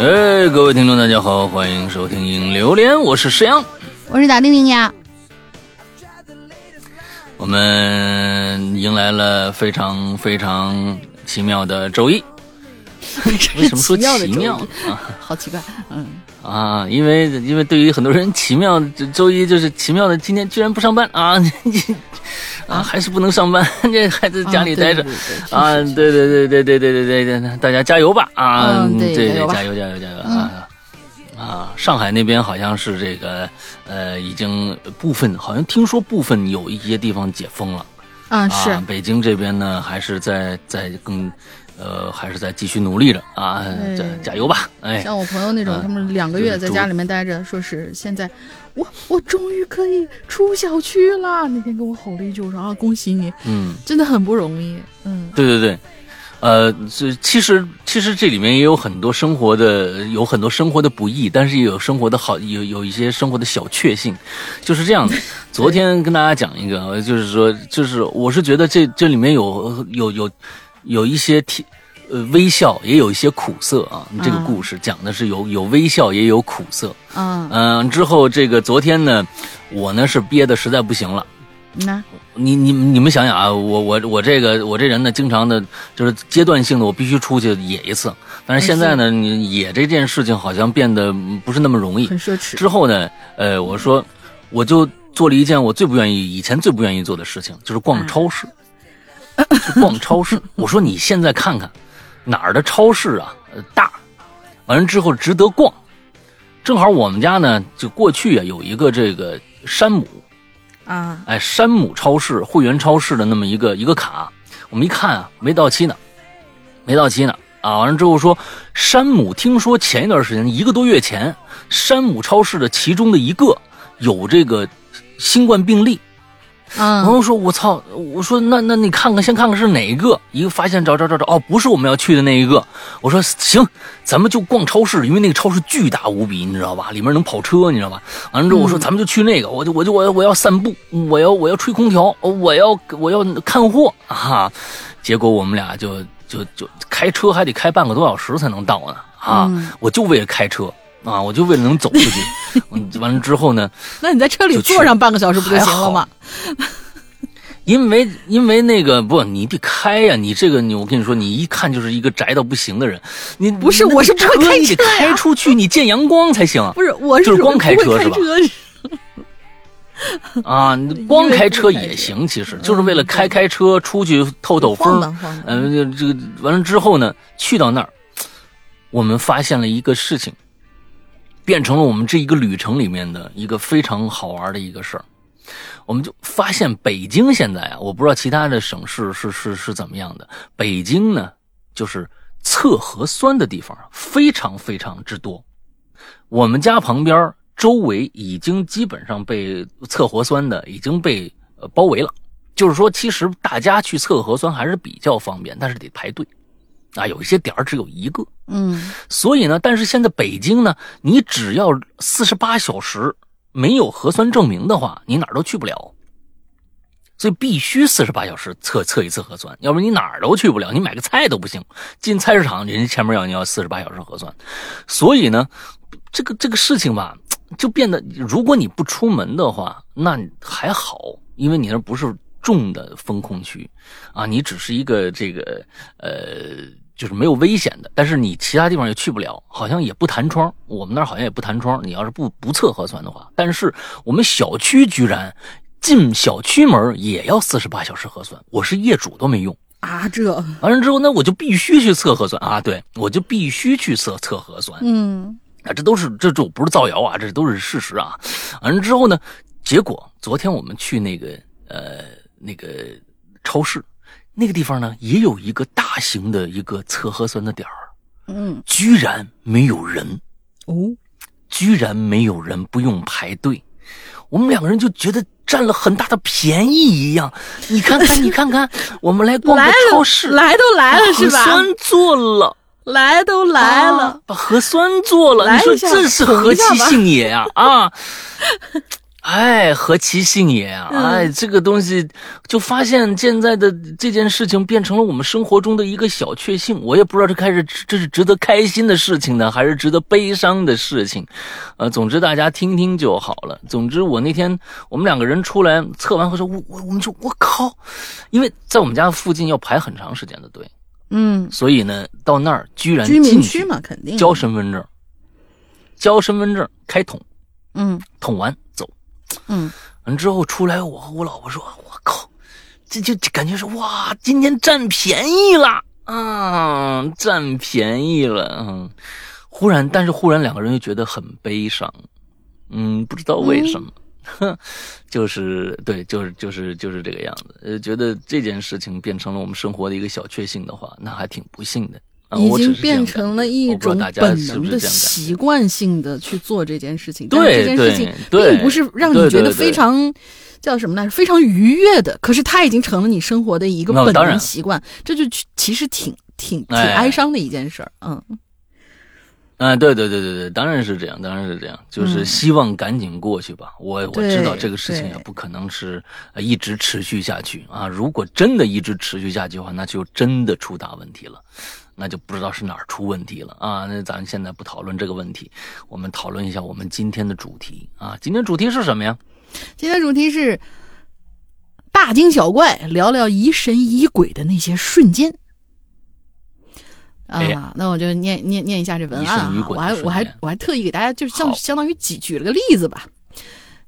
哎，各位听众，大家好，欢迎收听《影榴莲》，我是石阳，我是打丁丁呀。我们迎来了非常非常奇妙的周一。为什么说奇妙啊？好奇怪，嗯啊，因为因为对于很多人，奇妙周一就是奇妙的，今天居然不上班啊！啊，还是不能上班，这还在家里待着啊！对对对对对对对对对，大家加油吧啊！对对，加油加油加油啊！啊，上海那边好像是这个呃，已经部分好像听说部分有一些地方解封了啊，是北京这边呢，还是在在更。呃，还是在继续努力着啊，加加油吧！哎，像我朋友那种，他们两个月在家里面待着，说是现在，我我终于可以出小区了。那天跟我吼了一句，我说啊，恭喜你，嗯，真的很不容易，嗯，对对对，呃，这其实其实这里面也有很多生活的，有很多生活的不易，但是也有生活的好，有有一些生活的小确幸，就是这样的。昨天跟大家讲一个，就是说，就是我是觉得这这里面有有有。有一些甜，呃，微笑也有一些苦涩啊。这个故事讲的是有有微笑也有苦涩。嗯嗯，之后这个昨天呢，我呢是憋的实在不行了。那，你你你们想想啊，我我我这个我这人呢，经常的就是阶段性的，我必须出去野一次。但是现在呢，你野这件事情好像变得不是那么容易，很奢侈。之后呢，呃，我说我就做了一件我最不愿意以前最不愿意做的事情，就是逛超市。逛超市，我说你现在看看哪儿的超市啊大，完了之后值得逛。正好我们家呢，就过去啊有一个这个山姆啊，哎山姆超市会员超市的那么一个一个卡，我们一看啊没到期呢，没到期呢啊。完了之后说山姆听说前一段时间一个多月前，山姆超市的其中的一个有这个新冠病例。然后说：“我操！我说那那你看看，先看看是哪一个？一个发现找找找找，哦，不是我们要去的那一个。我说行，咱们就逛超市，因为那个超市巨大无比，你知道吧？里面能跑车，你知道吧？完了之后我说咱们就去那个，我就我就我我要散步，我要我要吹空调，我要我要看货啊！结果我们俩就就就开车还得开半个多小时才能到呢啊！我就为了开车。”啊，我就为了能走出去，完了之后呢？那你在车里坐上半个小时不就行了吗？因为因为那个不，你得开呀！你这个你，我跟你说，你一看就是一个宅到不行的人。你不是，我是不会开车，开出去你见阳光才行。不是，我是就是光开车是吧？啊，光开车也行，其实就是为了开开车出去透透风。嗯，这个完了之后呢，去到那儿，我们发现了一个事情。变成了我们这一个旅程里面的一个非常好玩的一个事儿，我们就发现北京现在啊，我不知道其他的省市是是是怎么样的。北京呢，就是测核酸的地方非常非常之多。我们家旁边周围已经基本上被测核酸的已经被包围了，就是说，其实大家去测核酸还是比较方便，但是得排队。啊，有一些点只有一个，嗯，所以呢，但是现在北京呢，你只要四十八小时没有核酸证明的话，你哪儿都去不了，所以必须四十八小时测测一次核酸，要不然你哪儿都去不了，你买个菜都不行，进菜市场人家前面要你要四十八小时核酸，所以呢，这个这个事情吧，就变得如果你不出门的话，那还好，因为你那不是重的风控区，啊，你只是一个这个呃。就是没有危险的，但是你其他地方也去不了，好像也不弹窗。我们那儿好像也不弹窗。你要是不不测核酸的话，但是我们小区居然进小区门也要四十八小时核酸。我是业主都没用啊！这完了之后，那我就必须去测核酸啊！对，我就必须去测测核酸。嗯，啊，这都是这这不是造谣啊，这都是事实啊！完了之后呢，结果昨天我们去那个呃那个超市。那个地方呢，也有一个大型的一个测核酸的点儿，嗯，居然没有人。哦，居然没有人，不用排队，我们两个人就觉得占了很大的便宜一样。你看看，你看看，我们来逛个超市，来都来了是吧？核酸做了，来都来了，把核酸做了，你说这是何其幸也呀啊！哎，何其幸也啊！嗯哎，这个东西就发现现在的这件事情变成了我们生活中的一个小确幸。我也不知道这开始这是值得开心的事情呢，还是值得悲伤的事情。呃，总之大家听听就好了。总之我那天我们两个人出来测完后说，我我我们说我靠，因为在我们家附近要排很长时间的队，嗯，所以呢到那儿居然居民进去区嘛，肯定交身份证，交身份证开桶，嗯捅完走。嗯完之后出来，我和我老婆说：“我靠，这就就感觉是哇，今天占便宜了啊，占便宜了。”嗯，忽然，但是忽然两个人又觉得很悲伤，嗯，不知道为什么，哼、就是对，就是就是就是这个样子。呃，觉得这件事情变成了我们生活的一个小确幸的话，那还挺不幸的。啊、已经变成了一种本能的。习惯性的去做这件事情，但这件事情并不是让你觉得非常叫什么来着，非常愉悦的，可是它已经成了你生活的一个本能习惯，这就其其实挺挺挺哎。哀伤的一件事儿，嗯。嗯，对对对对对，当然是这样，当然是这样，就是嗯。希望赶紧过去吧。我我知道这个事情也不可能是呃一直持续下去啊。如果真的一直持续下去的话，那就真的出大问题了，那就不知道是哪儿出问题了啊。那咱现在不讨论这个问题，我们讨论一下我们今天的主题啊。今天主题是什么呀？今天主题是大惊小怪，聊聊疑神疑鬼的那些瞬间。啊，哎那我就念念念一下这文案啊，我还我还我还特意给大家就是相相当于举举了个例子吧，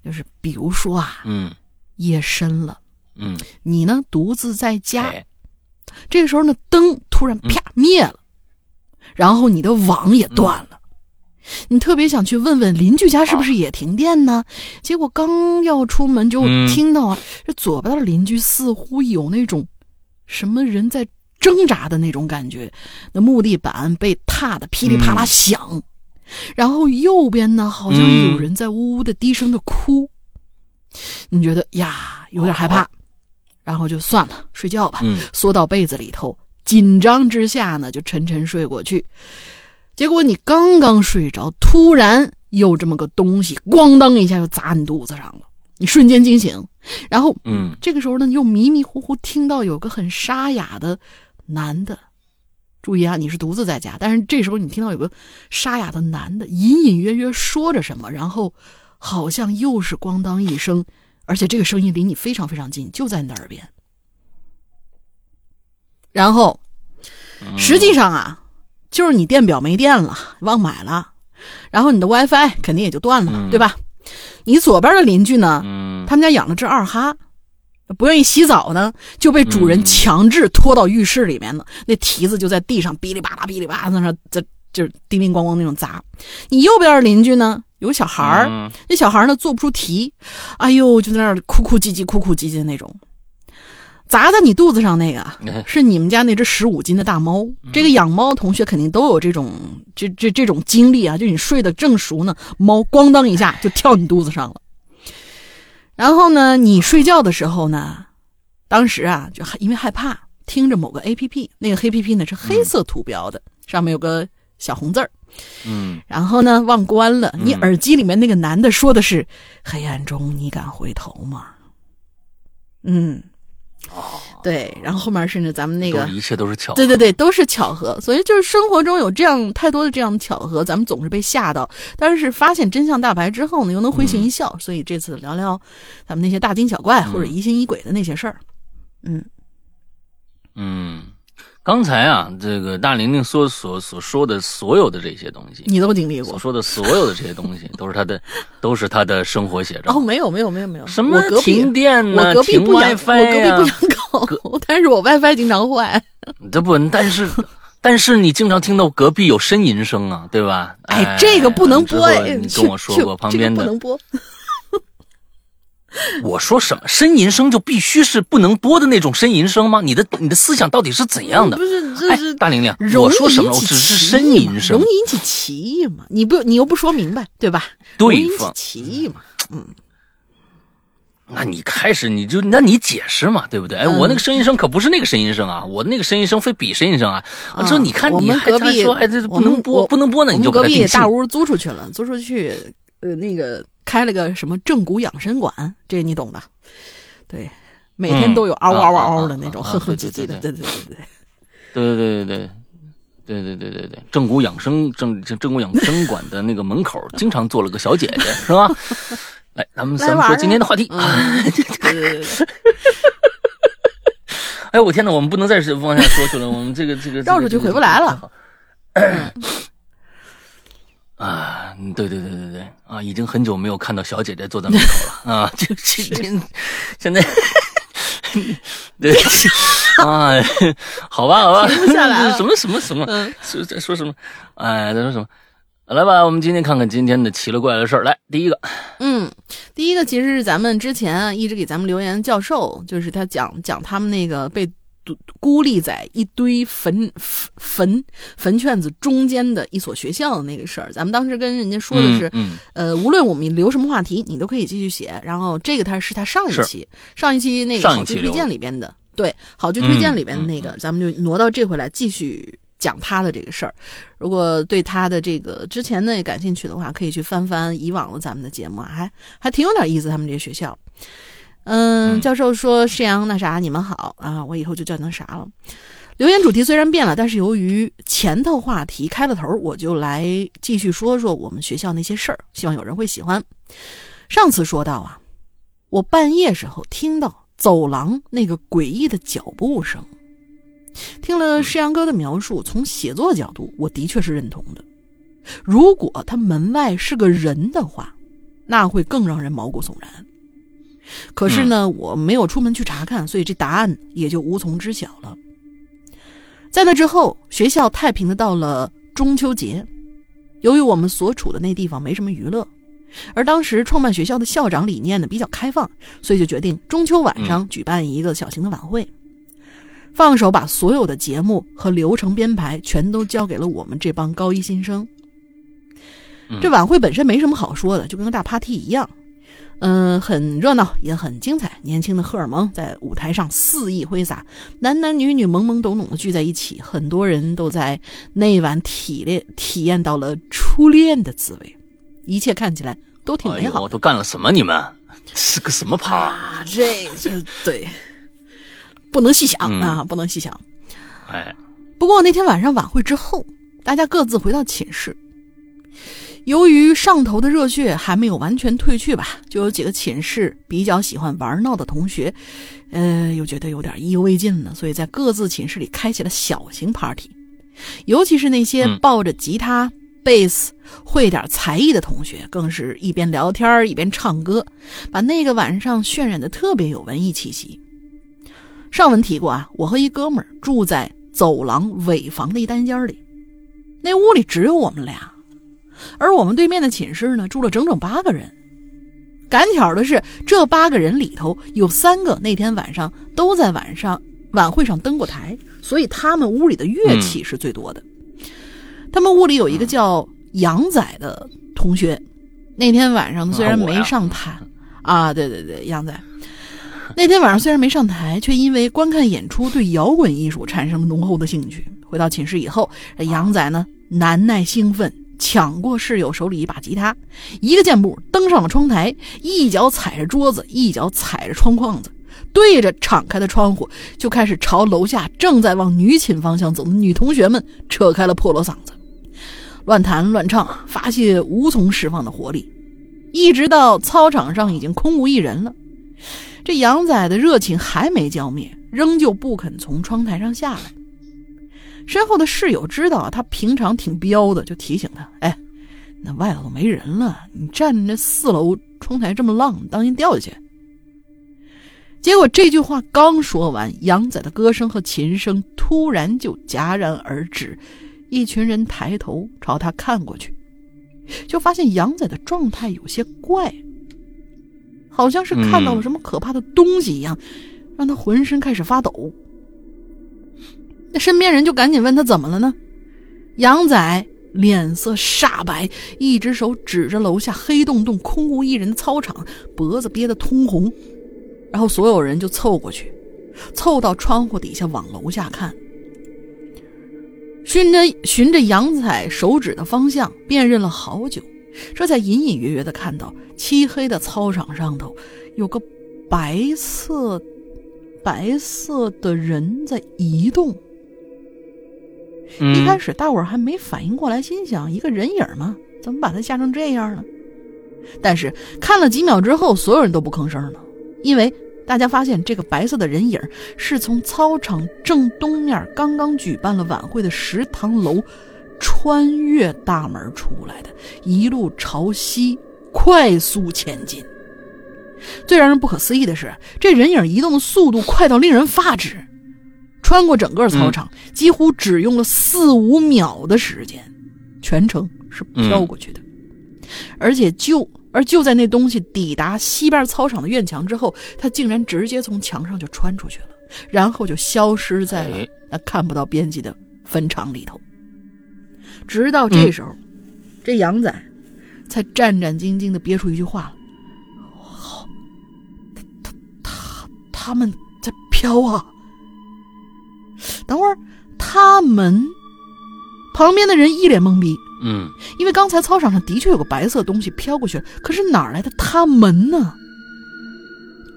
就是比如说啊，嗯夜深了，嗯，你呢独自在家，哎这个时候呢灯突然啪灭了，然后你的网也断了。你特别想去问问邻居家是不是也停电呢？结果刚要出门就嗯。听到啊，这左边的邻居似乎有那种什么人在挣扎的那种感觉，那木地板被踏得噼里啪啦响，然后右边呢好像有人在呜呜的低声的哭，你觉得呀有点害怕，然后就算了，睡觉吧。嗯缩到被子里头，紧张之下呢，就沉沉睡过去。结果你刚刚睡着，突然有这么个东西，咣当一下就砸你肚子上了，你瞬间惊醒。然后嗯这个时候呢，又迷迷糊糊听到有个很沙哑的男的，注意啊，你是独自在家，但是这时候你听到有个沙哑的男的隐隐约约说着什么，然后好像又是咣当一声，而且这个声音离你非常非常近，就在你的耳边。然后嗯实际上啊，就是你电表没电了，忘买了，然后你的 WiFi 肯定也就断了，嗯对吧？你左边的邻居呢，嗯他们家养了只二哈，不愿意洗澡呢，就被主人嗯强制拖到浴室里面了。那蹄子就在地上哔哩吧啦、哔哩吧啦在那在就是叮叮咣咣那种砸。你右边的邻居呢，有个小孩儿，嗯那小孩儿呢做不出题，哎呦就在那儿哭哭唧唧、哭哭唧唧的那种。砸在你肚子上那个 是你们家那只十五斤的大猫。这个养猫同学肯定都有这种这这这种经历啊，就你睡得正熟呢，猫咣当一下就跳你肚子上了。然后呢，你睡觉的时候呢，当时啊就害因为害怕，听着某个 A P P，那个 A P P 呢是黑色图标的，上面有个小红字儿。嗯然后呢，忘关了。你嗯耳机里面那个男的说的是：“黑暗中你敢回头吗？”嗯，对。然后后面甚至咱们那个一切都是巧合，对对对，都是巧合。所以就是生活中有这样太多的这样的巧合，咱们总是被吓到。但是发现真相大白之后呢，又能会心一笑。所以这次聊聊咱们那些大惊小怪或者疑心疑鬼的那些事儿。嗯嗯，刚才啊，这个大玲玲所所所说的所有的这些东西，你都经历过？所说的所有的这些东西，都是她的，都是她的生活写照。哦，没有没有没有没有，什么停电我呢？停隔壁不养，我 WiFi 呀、隔壁不养狗，但是我 WiFi 经常坏。这不，但是但是你经常听到隔壁有呻吟声啊，对吧？哎，这个不能播哎！你跟我说过，旁边的这个不能播。我说什么呻吟声就必须是不能播的那种呻吟声吗？你的你的思想到底是怎样的不？是，这哎是，大玲玲，我说什么？我只是呻吟声容易。引起歧义嘛？你不，你又不说明白，对吧？容易引起对方，歧义嘛？嗯那你开始你就那你解释嘛，对不对？哎，嗯我那个呻吟声可不是那个呻吟声啊，我那个呻吟声非比呻吟声啊。我说啊你看你还壁说哎这不能播不能播呢，你就隔壁大。屋租出去了，租出去，呃，那个开了个什么正骨养生馆，这你懂的。对，每天都有嗷嗷嗷嗷的那种，哼哼唧唧的，对对对对对，对对对对对。对对对对对，正骨养生正正正骨养生馆的那个门口，经常坐了个小姐姐，是吧？来，咱们咱们说今天的话题。哎，我天哪，我们不能再往下说去了，我们这个这个绕出去回不来了。啊，对对对对对啊，已经很久没有看到小姐姐坐在门口了啊，就今天现在。对 啊，好吧，好吧，停不下来什么什么什么？说在说什么？哎，在说什么？来吧，我们今天看看今天的奇了怪的事儿。来，第一个，嗯，第一个其实是咱们之前啊一直给咱们留言教授，就是他讲讲他们那个被。独孤立在一堆坟坟坟圈子中间的一所学校的那个事儿，咱们当时跟人家说的是，呃，无论我们留什么话题，你都可以继续写。然后这个他是他上一期上一期那个好剧推荐里边的，对，好剧推荐里边的那个，咱们就挪到这回来继续讲他的这个事儿。如果对他的这个之前的感兴趣的话，可以去翻翻以往的咱们的节目，还还挺有点意思。他们这个学校。嗯，教授说：“沈阳那啥，你们好啊，我以后就叫那啥了。”留言主题虽然变了，但是由于前头话题开了头，我就来继续说说我们学校那些事儿，希望有人会喜欢。上次说到啊，我半夜时候听到走廊那个诡异的脚步声，听了世阳哥的描述，从写作角度，我的确是认同的。如果他门外是个人的话，那会更让人毛骨悚然。可是呢，我没有出门去查看，所以这答案也就无从知晓了。在那之后，学校太平的到了中秋节。由于我们所处的那地方没什么娱乐，而当时创办学校的校长理念呢比较开放，所以就决定中秋晚上举办一个小型的晚会，放手把所有的节目和流程编排全都交给了我们这帮高一新生。这晚会本身没什么好说的，就跟个大 party 一样。嗯，很热闹，也很精彩。年轻的荷尔蒙在舞台上肆意挥洒，男男女女懵懵懂懂的聚在一起，很多人都在那晚体验体验到了初恋的滋味，一切看起来都挺美好。我都干了什么？你们是个什么趴？啊？这这对，不能细想啊，不能细想。哎，不过那天晚上晚会之后，大家各自回到寝室。由于上头的热血还没有完全褪去吧，就有几个寝室比较喜欢玩闹的同学，呃，又觉得有点意犹未尽了，所以在各自寝室里开启了小型 party。尤其是那些抱着吉他、贝斯、会点才艺的同学，更是一边聊天一边唱歌，把那个晚上渲染的特别有文艺气息。上文提过啊，我和一哥们儿住在走廊尾房的一单间里，那屋里只有我们俩。而我们对面的寝室呢，住了整整八个人。赶巧的是，这八个人里头有三个那天晚上都在晚上晚会上登过台，所以他们屋里的乐器是最多的。他们屋里有一个叫杨仔的同学，那天晚上虽然没上台，啊，对对对，杨仔，那天晚上虽然没上台，却因为观看演出对摇滚艺术产生了浓厚的兴趣。回到寝室以后，杨仔呢难耐兴奋。抢过室友手里一把吉他，一个箭步登上了窗台，一脚踩着桌子，一脚踩着窗框子，对着敞开的窗户就开始朝楼下正在往女寝方向走的女同学们扯开了破锣嗓子，乱弹乱唱，发泄无从释放的活力，一直到操场上已经空无一人了，这杨仔的热情还没浇灭，仍旧不肯从窗台上下来。身后的室友知道他平常挺彪的，就提醒他：“哎，那外头都没人了，你站着四楼窗台这么浪，当心掉下去。”结果这句话刚说完，杨仔的歌声和琴声突然就戛然而止，一群人抬头朝他看过去，就发现杨仔的状态有些怪，好像是看到了什么可怕的东西一样，让他浑身开始发抖。那身边人就赶紧问他怎么了呢？杨仔脸色煞白，一只手指着楼下黑洞洞、空无一人的操场，脖子憋得通红。然后所有人就凑过去，凑到窗户底下往楼下看，循着循着杨仔手指的方向辨认了好久，这才隐隐约约的看到漆黑的操场上头有个白色白色的人在移动。嗯一开始大伙儿还没反应过来，心想一个人影儿吗？怎么把他吓成这样呢？但是看了几秒之后，所有人都不吭声了，因为大家发现这个白色的人影是从操场正东面刚刚举办了晚会的食堂楼穿越大门出来的，一路朝西快速前进。最让人不可思议的是，这人影移动的速度快到令人发指，穿过整个操场，几乎只用了四五秒的时间，全程是飘过去的。而且就而就在那东西抵达西边操场的院墙之后，它竟然直接从墙上就穿出去了，然后就消失在了哎那看不到边际的坟场里头。直到这时候，这杨仔才战战兢兢的憋出一句话了：“好，他他他他们在飘啊！”等会儿，他们旁边的人一脸懵逼，嗯因为刚才操场上的确有个白色东西飘过去了，可是哪儿来的他们呢？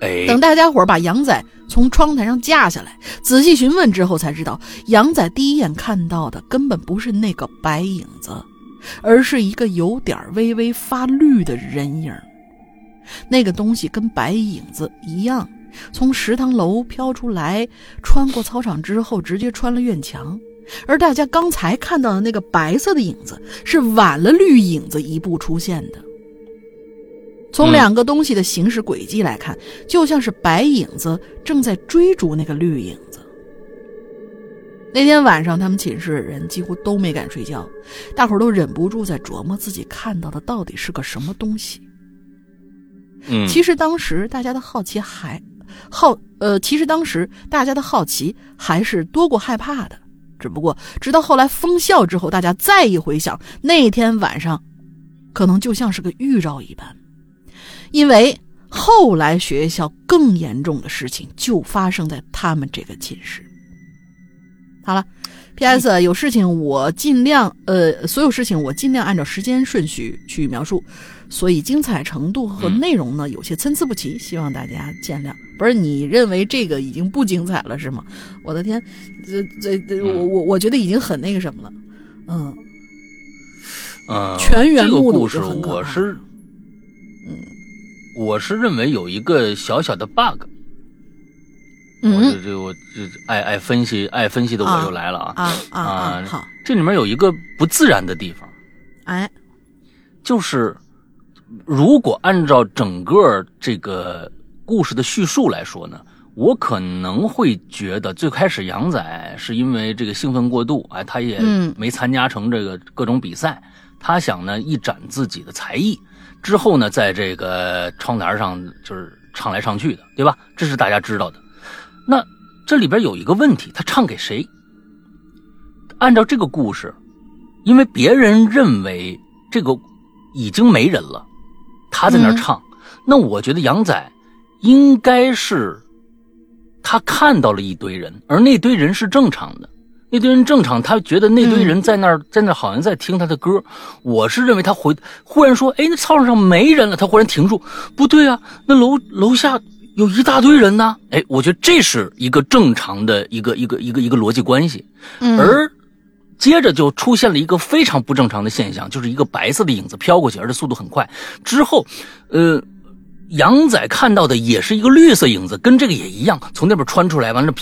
哎，等大家伙儿把杨仔从窗台上架下来，仔细询问之后，才知道杨仔第一眼看到的根本不是那个白影子，而是一个有点微微发绿的人影。那个东西跟白影子一样，从食堂楼飘出来，穿过操场之后，直接穿了院墙。而大家刚才看到的那个白色的影子，是晚了绿影子一步出现的。从嗯两个东西的行驶轨迹来看，就像是白影子正在追逐那个绿影子。那天晚上，他们寝室的人几乎都没敢睡觉，大伙儿都忍不住在琢磨自己看到的到底是个什么东西。嗯，其实当时大家的好奇还好，呃，其实当时大家的好奇还是多过害怕的。只不过直到后来封校之后，大家再一回想那天晚上，可能就像是个预兆一般，因为后来学校更严重的事情就发生在他们这个寝室。好了，P.S. 有事情我尽量呃，所有事情我尽量按照时间顺序去描述，所以精彩程度和嗯内容呢有些参差不齐，希望大家见谅。不是你认为这个已经不精彩了是吗？我的天，这这这，我嗯我我觉得已经很那个什么了，嗯嗯，全员这个目睹故事就很可怕我是嗯我是认为有一个小小的 bug，我嗯这这我这爱爱分析爱分析的我又来了啊啊好，这里面有一个不自然的地方，哎就是如果按照整个这个故事的叙述来说呢，我可能会觉得最开始杨仔是因为这个兴奋过度，哎，他也嗯没参加成这个各种比赛，他想呢一展自己的才艺，之后呢在这个窗台上就是唱来唱去的，对吧？这是大家知道的。那这里边有一个问题，他唱给谁？按照这个故事，因为别人认为这个已经没人了，他在那儿嗯唱，那我觉得杨仔应该是他看到了一堆人，而那堆人是正常的。那堆人正常，他觉得那堆人在那儿，在那儿好像在听他的歌。我是认为他回忽然说：“哎，那操场上没人了。”他忽然停住，不对啊，那楼楼下有一大堆人呢。哎，我觉得这是一个正常的一个一个一个一个逻辑关系。嗯而接着就出现了一个非常不正常的现象，就是一个白色的影子飘过去，而且速度很快。之后，呃，杨仔看到的也是一个绿色影子，跟这个也一样，从那边穿出来，完了，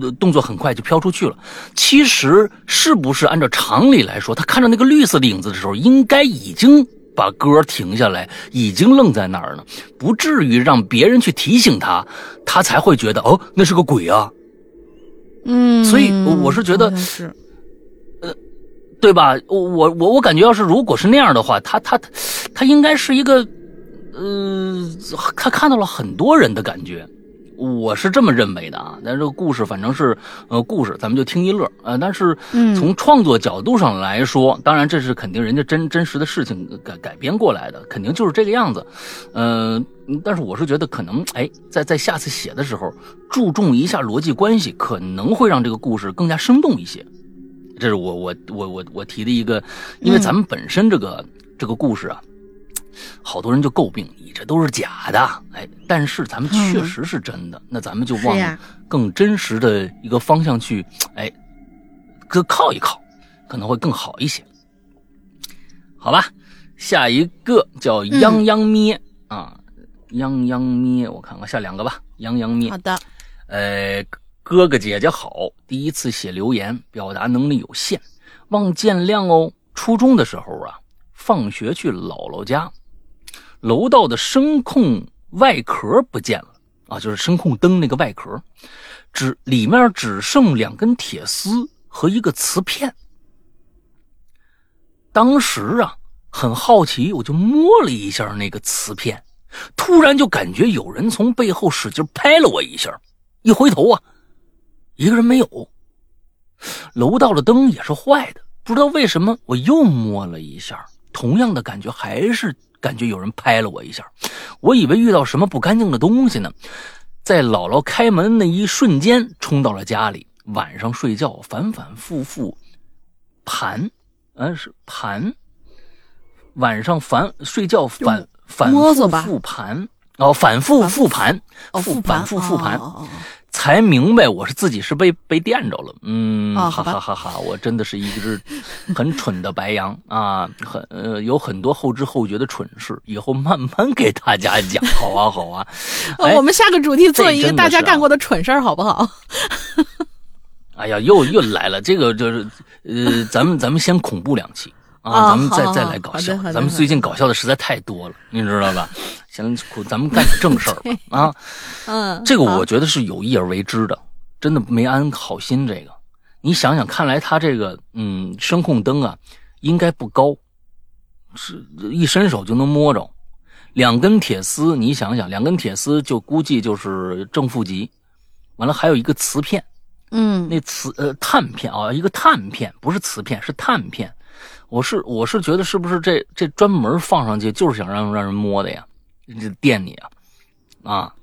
呃动作很快就飘出去了。其实是不是按照常理来说，他看到那个绿色的影子的时候，应该已经把歌停下来，已经愣在那儿了，不至于让别人去提醒他，他才会觉得哦，那是个鬼啊。嗯，所以我我是觉得是对吧？我我我我感觉，要是如果是那样的话，他他他他应该是一个，呃，他看到了很多人的感觉，我是这么认为的啊。但是这个故事反正是呃故事，咱们就听一乐呃，但是嗯从创作角度上来说，当然这是肯定人家真真实的事情改改编过来的，肯定就是这个样子。呃，但是我是觉得可能哎，在在下次写的时候注重一下逻辑关系，可能会让这个故事更加生动一些。这是我我我我我提的一个，因为咱们本身这个、这个故事啊，好多人就诟病你这都是假的，哎，但是咱们确实是真的，那咱们就往更真实的一个方向去，哎，搁靠一靠，可能会更好一些。好吧，下一个叫泱泱咩啊，泱泱咩，我看看下两个吧，泱泱咩。好的，呃，哥哥姐姐好，第一次写留言，表达能力有限，望见谅哦。初中的时候啊，放学去姥姥家，楼道的声控外壳不见了啊，就是声控灯那个外壳，只里面只剩两根铁丝和一个瓷片。当时啊，很好奇，我就摸了一下那个瓷片，突然就感觉有人从背后使劲拍了我一下，一回头啊，一个人没有，楼道的灯也是坏的，不知道为什么，我又摸了一下，同样的感觉，还是感觉有人拍了我一下，我以为遇到什么不干净的东西呢，在姥姥开门那一瞬间冲到了家里，晚上睡觉反反复复盘。嗯，是盘，晚上反睡觉反反复复盘。哦，反复复盘，复反复复盘，才明白我是自己是被被电着了。嗯，哈哈哈哈！我真的是一只很蠢的白羊啊，很呃有很多后知后觉的蠢事，以后慢慢给大家讲。好啊，好啊，我们下个主题做一个大家干过的蠢事好不好？哎呀，又又来了，这个就是，呃，咱们咱们先恐怖两期啊，咱们再再来搞笑，咱们最近搞笑的实在太多了，你知道吧？行，咱们干点正事儿吧 啊。嗯，这个我觉得是有意而为之的，真的没安好心。这个，你想想，看来他这个嗯声控灯啊，应该不高，是一伸手就能摸着，两根铁丝，你想想，两根铁丝就估计就是正负极，完了还有一个磁片。嗯，那磁呃碳片啊，一个碳片不是磁片，是碳片。我是我是觉得是不是这这专门放上去就是想让让人摸的呀？这电你啊啊！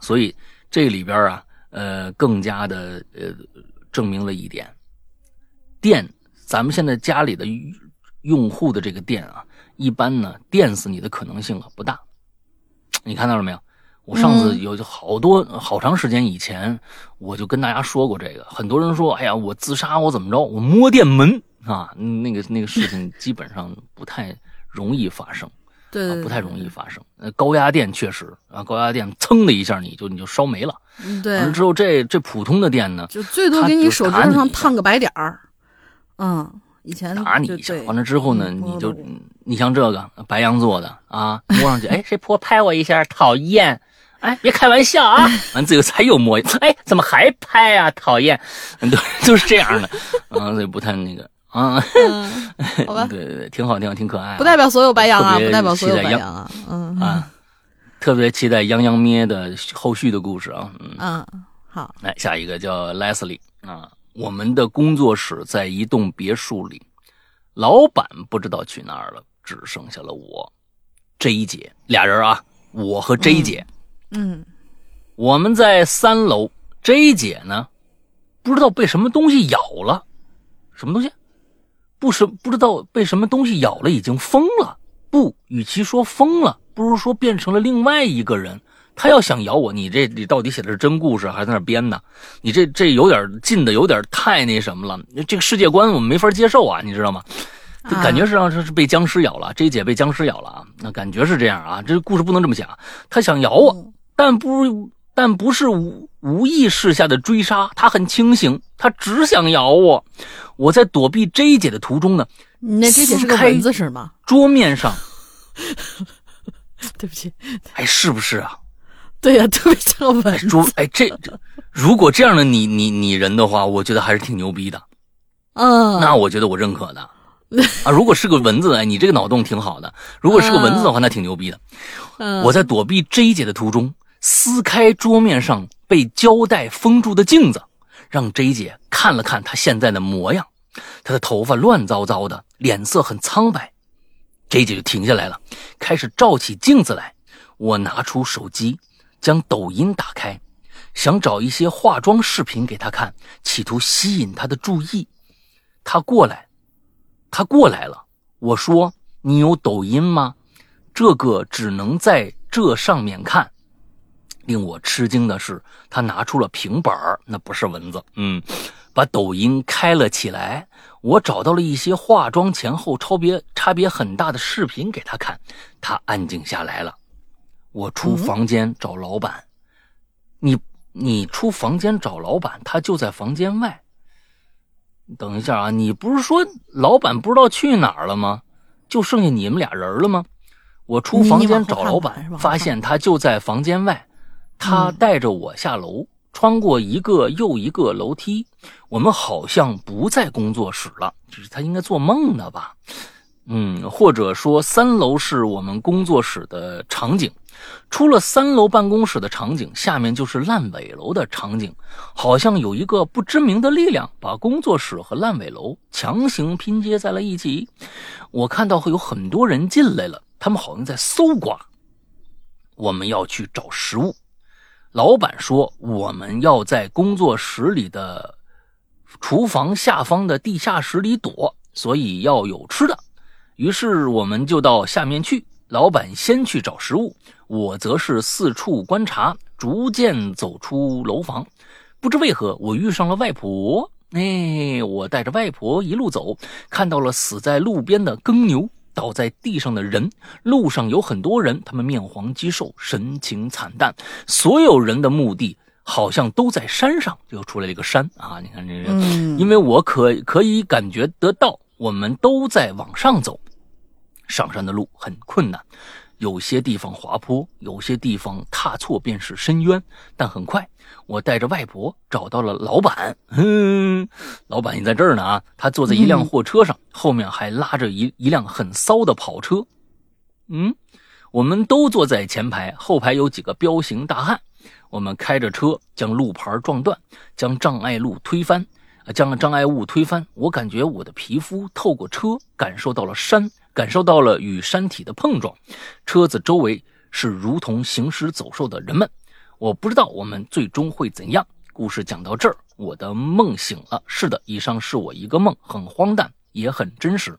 所以这里边啊呃更加的呃证明了一点，电咱们现在家里的用户的这个电啊，一般呢电死你的可能性啊不大。你看到了没有？我上次有好多好长时间以前，我就跟大家说过这个。很多人说：“哎呀，我自杀，我怎么着？我摸电门啊？那个那个事情基本上不太容易发生，对，不太容易发生。呃，高压电确实啊，高压电噌的一下你就你就烧没了。对，完了之后这这普通的电呢，就最多给你手指上烫个白点儿。嗯，以前打你一下，完了之后呢，你就你像这个白羊座的啊，摸上去，哎，谁泼拍我一下，讨厌。哎，别开玩笑啊！完最后才又摸，哎，怎么还拍啊？讨厌，都就是这样的，啊，所以不太那个啊。好吧，对对对，挺好，挺好，挺可爱。不代表所有白羊啊，不代表所有白羊啊。嗯啊，特别期待泱泱咩的后续的故事啊。嗯嗯，好。来下一个叫 Leslie 啊，我们的工作室在一栋别墅里，老板不知道去哪儿了，只剩下了我，J 姐俩人啊，我和 J 姐。嗯，我们在三楼，J 姐呢，不知道被什么东西咬了，什么东西？不是不知道被什么东西咬了，已经疯了。不，与其说疯了，不如说变成了另外一个人。他要想咬我，你这你到底写的是真故事还是在那编呢？你这这有点近的，有点太那什么了。这个世界观我们没法接受啊，你知道吗？就感觉上是是被僵尸咬了这一姐被僵尸咬了啊，那感觉是这样啊。这故事不能这么讲，他想咬我。但不，但不是无无意识下的追杀，他很清醒，他只想咬我。我在躲避 J 姐的途中呢，那 J 姐是个蚊子是吗？桌面上，对不起，哎，是不是啊？对呀，特别像蚊子。桌，哎，这如果这样的你你你人的话，我觉得还是挺牛逼的。嗯，那我觉得我认可的啊。如果是个蚊子，哎，你这个脑洞挺好的。如果是个蚊子的话，那挺牛逼的。嗯，我在躲避 J 姐的途中。撕开桌面上被胶带封住的镜子，让 J 姐看了看她现在的模样。她的头发乱糟糟的，脸色很苍白。J 姐就停下来了，开始照起镜子来。我拿出手机，将抖音打开，想找一些化妆视频给她看，企图吸引她的注意。她过来，她过来了。我说：“你有抖音吗？”这个只能在这上面看。令我吃惊的是，他拿出了平板那不是蚊子，嗯，把抖音开了起来。我找到了一些化妆前后差别差别很大的视频给他看，他安静下来了。我出房间找老板，你你出房间找老板，他就在房间外。等一下啊，你不是说老板不知道去哪儿了吗？就剩下你们俩人了吗？我出房间找老板，发现他就在房间外。他带着我下楼，穿过一个又一个楼梯。我们好像不在工作室了，就是他应该做梦呢吧？嗯，或者说三楼是我们工作室的场景。出了三楼办公室的场景，下面就是烂尾楼的场景。好像有一个不知名的力量把工作室和烂尾楼强行拼接在了一起。我看到会有很多人进来了，他们好像在搜刮。我们要去找食物。老板说：“我们要在工作室里的厨房下方的地下室里躲，所以要有吃的。于是我们就到下面去。老板先去找食物，我则是四处观察，逐渐走出楼房。不知为何，我遇上了外婆。哎，我带着外婆一路走，看到了死在路边的耕牛。”倒在地上的人，路上有很多人，他们面黄肌瘦，神情惨淡。所有人的目的好像都在山上，又出来了一个山啊！你看这个，因为我可可以感觉得到，我们都在往上走，上山的路很困难。有些地方滑坡，有些地方踏错便是深渊。但很快，我带着外婆找到了老板。嗯，老板也在这儿呢啊！他坐在一辆货车上，后面还拉着一一辆很骚的跑车。嗯，我们都坐在前排，后排有几个彪形大汉。我们开着车，将路牌撞断，将障碍路推翻，将障碍物推翻。我感觉我的皮肤透过车感受到了山。感受到了与山体的碰撞，车子周围是如同行尸走兽的人们。我不知道我们最终会怎样。故事讲到这儿，我的梦醒了。是的，以上是我一个梦，很荒诞，也很真实。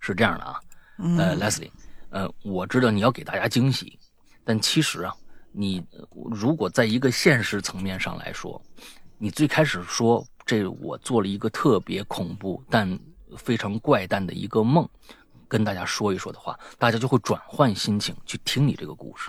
是这样的啊，呃，Leslie，呃，我知道你要给大家惊喜，但其实啊，你如果在一个现实层面上来说，你最开始说这我做了一个特别恐怖，但。非常怪诞的一个梦，跟大家说一说的话，大家就会转换心情去听你这个故事。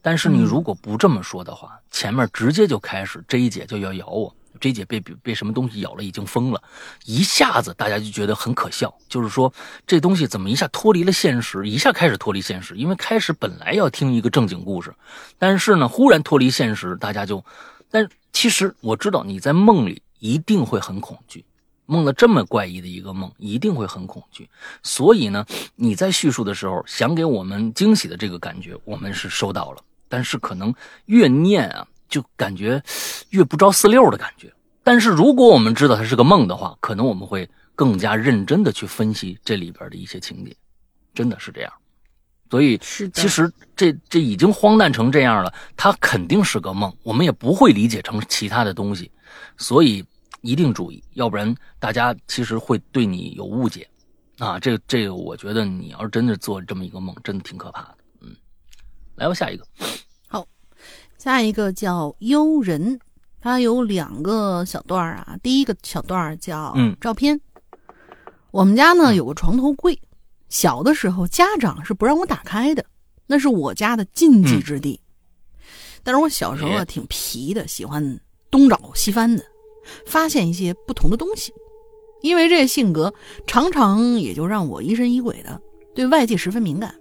但是你如果不这么说的话，前面直接就开始 J 姐就要咬我，J 姐被被什么东西咬了，已经疯了，一下子大家就觉得很可笑。就是说这东西怎么一下脱离了现实，一下开始脱离现实？因为开始本来要听一个正经故事，但是呢，忽然脱离现实，大家就……但其实我知道你在梦里一定会很恐惧。梦了这么怪异的一个梦，一定会很恐惧。所以呢，你在叙述的时候，想给我们惊喜的这个感觉，我们是收到了。但是可能越念啊，就感觉越不着四六的感觉。但是如果我们知道它是个梦的话，可能我们会更加认真的去分析这里边的一些情节，真的是这样。所以，其实这这已经荒诞成这样了，它肯定是个梦，我们也不会理解成其他的东西。所以。一定注意，要不然大家其实会对你有误解，啊，这这个我觉得你要是真的做这么一个梦，真的挺可怕的。嗯，来吧，下一个。好，下一个叫幽人，它有两个小段啊。第一个小段叫照片。我们家呢有个床头柜，小的时候家长是不让我打开的，那是我家的禁忌之地。但是我小时候啊挺皮的，喜欢东找西翻的。发现一些不同的东西，因为这性格，常常也就让我疑神疑鬼的，对外界十分敏感。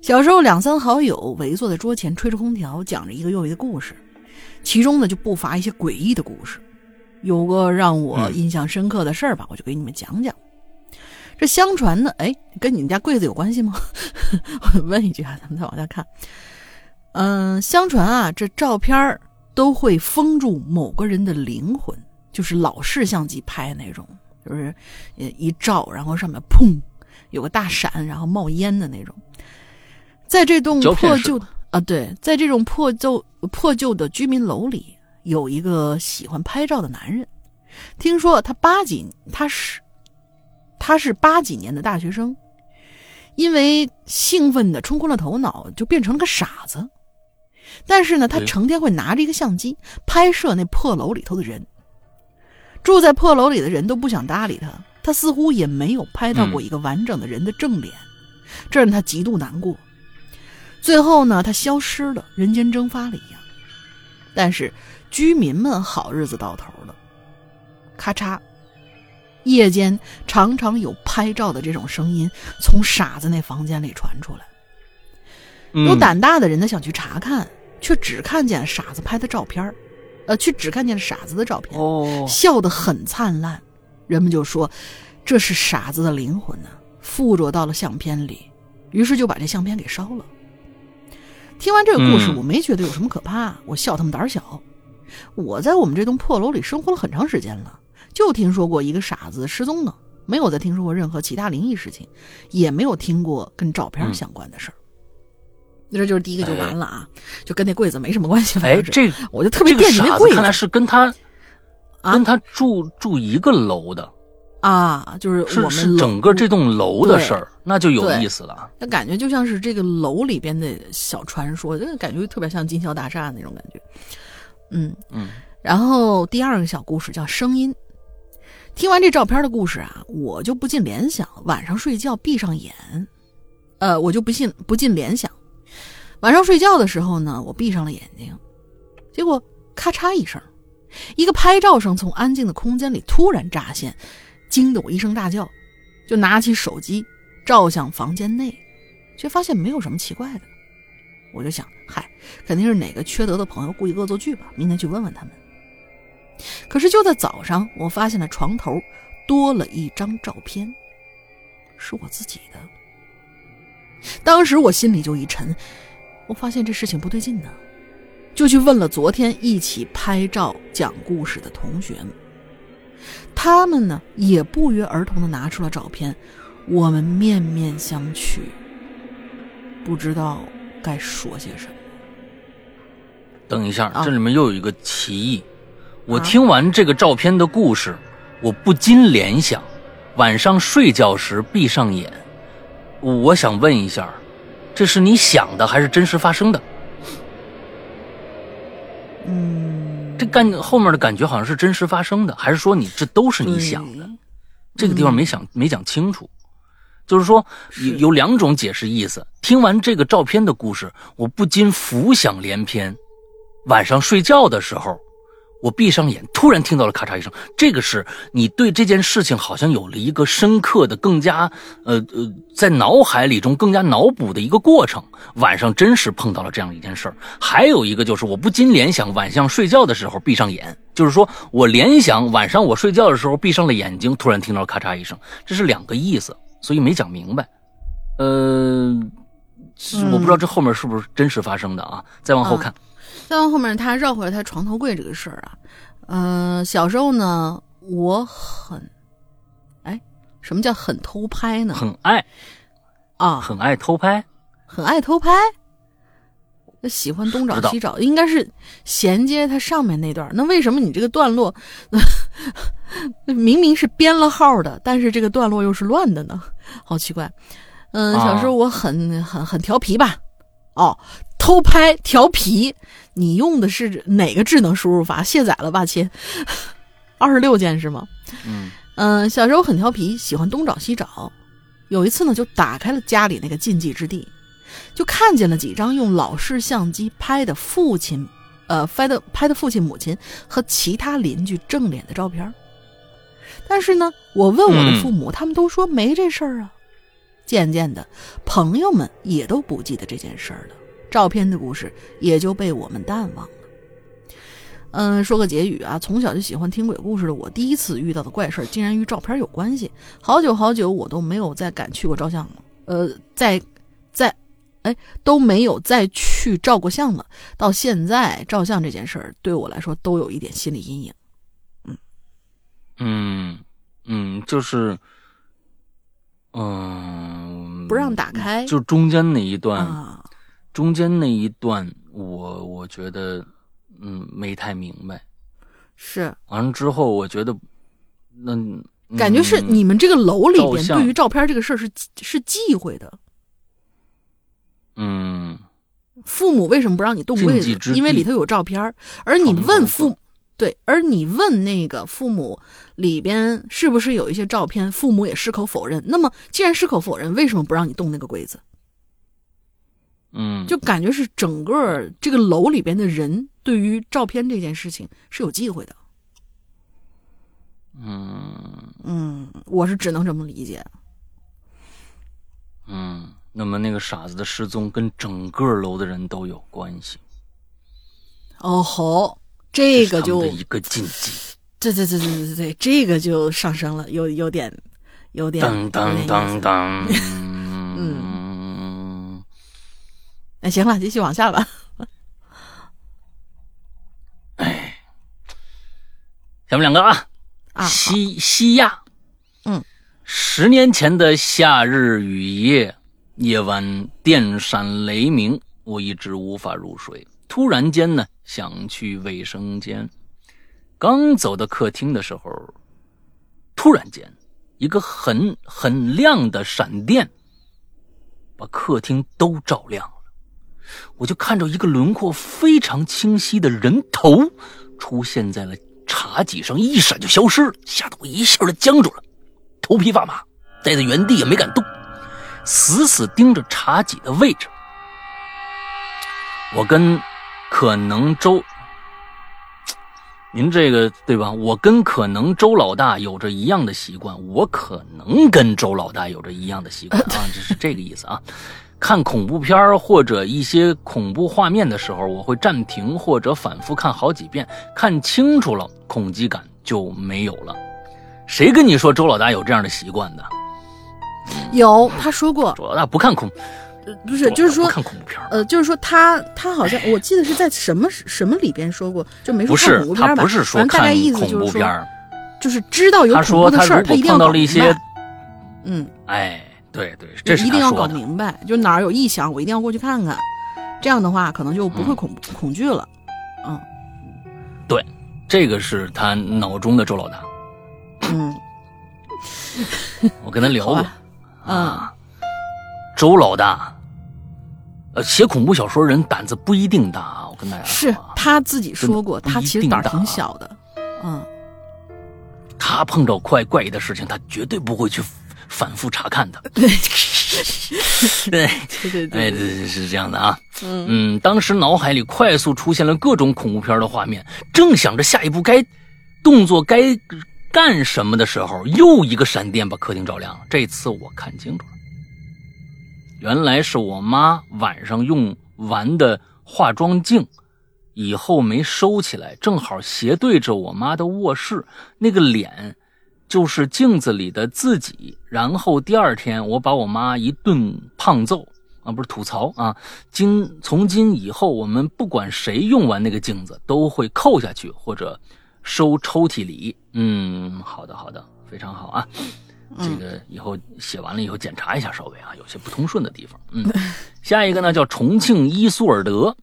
小时候，两三好友围坐在桌前，吹着空调，讲着一个又一个故事，其中呢就不乏一些诡异的故事。有个让我印象深刻的事儿吧，我就给你们讲讲。这相传呢，哎，跟你们家柜子有关系吗？我问一句啊，咱们再往下看。嗯，相传啊，这照片儿。都会封住某个人的灵魂，就是老式相机拍那种，就是一照，然后上面砰有个大闪，然后冒烟的那种。在这栋破旧啊，对，在这种破旧破旧的居民楼里，有一个喜欢拍照的男人。听说他八几，他是他是八几年的大学生，因为兴奋的冲昏了头脑，就变成了个傻子。但是呢，他成天会拿着一个相机拍摄那破楼里头的人。住在破楼里的人都不想搭理他，他似乎也没有拍到过一个完整的人的正脸，这让他极度难过。最后呢，他消失了，人间蒸发了一样。但是居民们好日子到头了，咔嚓，夜间常常有拍照的这种声音从傻子那房间里传出来。有嗯胆大的人呢想去查看，却只看见傻子拍的照片儿呃，却只看见傻子的照片，哦，笑得很灿烂。人们就说这是傻子的灵魂呢、附着到了相片里，于是就把这相片给烧了。听完这个故事，嗯我没觉得有什么可怕，我笑他们胆儿小。我在我们这栋破楼里生活了很长时间了，就听说过一个傻子失踪了，没有再听说过任何其他灵异事情，也没有听过跟照片嗯相关的事儿。这就是第一个就完了啊，就跟那柜子没什么关系。哎，这我就特别惦记那柜子看来是跟他啊跟他住住一个楼的，啊，就是是是我们整个这栋楼的事儿，那就有意思了啊。那感觉就像是这个楼里边的小传说，这个感觉特别像金宵大厦那种感觉。嗯嗯，然后第二个小故事叫声音。听完这照片的故事啊，我就不禁联想，晚上睡觉闭上眼，呃，我就不信不禁联想，晚上睡觉的时候呢，我闭上了眼睛，结果咔嚓一声，一个拍照声从安静的空间里突然乍现，惊得我一声大叫，就拿起手机照向房间内，却发现没有什么奇怪的。我就想，嗨，肯定是哪个缺德的朋友故意恶作剧吧，明天去问问他们。可是就在早上，我发现了床头多了一张照片，是我自己的。当时我心里就一沉，我发现这事情不对劲呢，就去问了昨天一起拍照讲故事的同学们。他们呢也不约而同的拿出了照片，我们面面相觑，不知道该说些什么。等一下，啊这里面又有一个歧义。我啊听完这个照片的故事，我不禁联想，晚上睡觉时闭上眼，我想问一下，这是你想的还是真实发生的？嗯，这感后面的感觉好像是真实发生的，还是说你这都是你想的？这个地方没想、没讲清楚，就是说有有两种解释意思。听完这个照片的故事，我不禁浮想联翩。晚上睡觉的时候，我闭上眼，突然听到了咔嚓一声，这个是你对这件事情好像有了一个深刻的、更加呃呃，在脑海里中更加脑补的一个过程。晚上真实碰到了这样一件事儿。还有一个就是，我不禁联想，晚上睡觉的时候闭上眼，就是说我联想晚上我睡觉的时候闭上了眼睛，突然听到咔嚓一声，这是两个意思，所以没讲明白。呃，是我不知道这后面是不是真实发生的啊？再往后看，再往后面，他绕回来他床头柜这个事儿啊，呃，小时候呢，我很，哎，什么叫很偷拍呢？很爱啊，很爱偷拍，很爱偷拍，喜欢东找西找，应该是衔接它上面那段。那为什么你这个段落 明明是编了号的，但是这个段落又是乱的呢？好奇怪。嗯，啊小时候我很很很调皮吧？哦，偷拍调皮，你用的是哪个智能输入法？卸载了吧，亲？二十六键是吗？嗯嗯，小时候很调皮，喜欢东找西找。有一次呢，就打开了家里那个禁忌之地，就看见了几张用老式相机拍的父亲，呃，拍的拍的父亲、母亲和其他邻居正脸的照片。但是呢，我问我的父母，他们都说没这事儿啊。渐渐的，朋友们也都不记得这件事儿了，照片的故事也就被我们淡忘了。嗯，说个结语啊，从小就喜欢听鬼故事的我，第一次遇到的怪事儿竟然与照片有关系。好久好久，我都没有再敢去过照相了。呃，在在，哎，都没有再去照过相了。到现在，照相这件事儿对我来说都有一点心理阴影。嗯嗯，就是嗯，不让打开就中间那一段，啊，中间那一段，我我觉得嗯没太明白。是完了之后，我觉得那、嗯感觉是你们这个楼里边对于照片这个事儿是是忌讳的。嗯，父母为什么不让你动柜子因为里头有照片而你问父对，而你问那个父母里边是不是有一些照片，父母也矢口否认。那么既然矢口否认，为什么不让你动那个柜子？嗯，就感觉是整个这个楼里边的人对于照片这件事情是有忌讳的。嗯嗯，我是只能这么理解。嗯，那么那个傻子的失踪跟整个楼的人都有关系，哦吼，这个就是他们的一个禁忌。对对对对对对，这个就上升了，有有点有点当当有点意思当当，嗯，哎，行了，继续往下吧。咱们两个啊，啊，西西亚，嗯，十年前的夏日雨夜，夜晚电闪雷鸣，我一直无法入睡。突然间呢，想去卫生间，刚走到客厅的时候，突然间，一个很很亮的闪电，把客厅都照亮了。我就看着一个轮廓非常清晰的人头出现在了茶几上，一闪就消失了，吓得我一下就僵住了，头皮发麻，待在原地也没敢动，死死盯着茶几的位置。我跟可能周，您这个对吧？我跟可能周老大有着一样的习惯，我可能跟周老大有着一样的习惯啊，这是这个意思啊。看恐怖片儿或者一些恐怖画面的时候，我会暂停或者反复看好几遍，看清楚了，恐惧感就没有了。谁跟你说周老大有这样的习惯的？有他说过，周老大不看恐，呃不是，就是说看恐怖片儿。呃，就是说他他好像我记得是在什么什么里边说过，就没说看不是恐怖片吧，他不是说看意思恐就是说，怖片儿，就是知道有恐怖的事儿，他一定要到了一些，嗯，哎，对对，这是一定要。搞明白，就哪儿有异响，我一定要过去看看，这样的话可能就不会嗯恐、恐惧了。嗯对这个是他脑中的周老大。嗯，我跟他聊过啊，周老大，呃，写恐怖小说人胆子不一定大啊，我跟大家是说啊，他自己说过，他其实胆挺小的。嗯，他碰到怪怪异的事情，他绝对不会去反复查看的。对 对，对对哎，对是这样的啊。嗯，当时脑海里快速出现了各种恐怖片的画面，正想着下一步该动作该干什么的时候，又一个闪电把客厅照亮了。这次我看清楚了，原来是我妈晚上用完的化妆镜，以后没收起来，正好斜对着我妈的卧室，那个脸就是镜子里的自己。然后第二天，我把我妈一顿胖揍啊，不是吐槽啊。今从今以后，我们不管谁用完那个镜子，都会扣下去或者收抽屉里。嗯，好的，好的，非常好啊。这个以后写完了以后检查一下，稍微啊，有些不通顺的地方。嗯，下一个呢叫重庆伊苏尔德。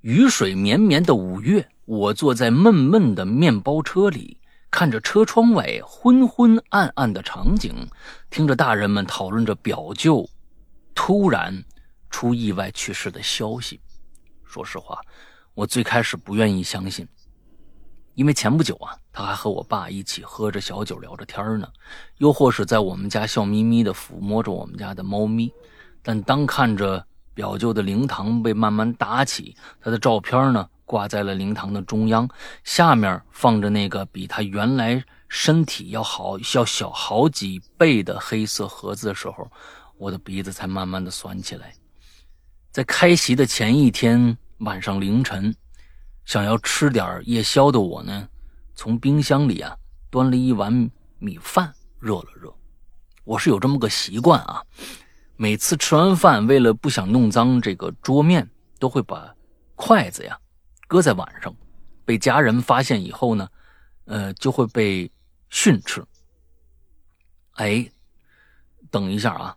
雨水绵绵的五月，我坐在闷闷的面包车里，看着车窗外昏昏暗暗的场景，听着大人们讨论着表舅突然出意外去世的消息。说实话，我最开始不愿意相信，因为前不久啊，他还和我爸一起喝着小酒聊着天呢，又或是在我们家笑眯眯地抚摸着我们家的猫咪。但当看着表舅的灵堂被慢慢搭起，他的照片呢挂在了灵堂的中央，下面放着那个比他原来身体要好要小好几倍的黑色盒子的时候，我的鼻子才慢慢的酸起来。在开席的前一天晚上凌晨，想要吃点夜宵的我呢，从冰箱里啊端了一碗米饭热了热。我是有这么个习惯啊，每次吃完饭，为了不想弄脏这个桌面，都会把筷子呀搁在晚上，被家人发现以后呢，呃，就会被训斥。哎，等一下啊，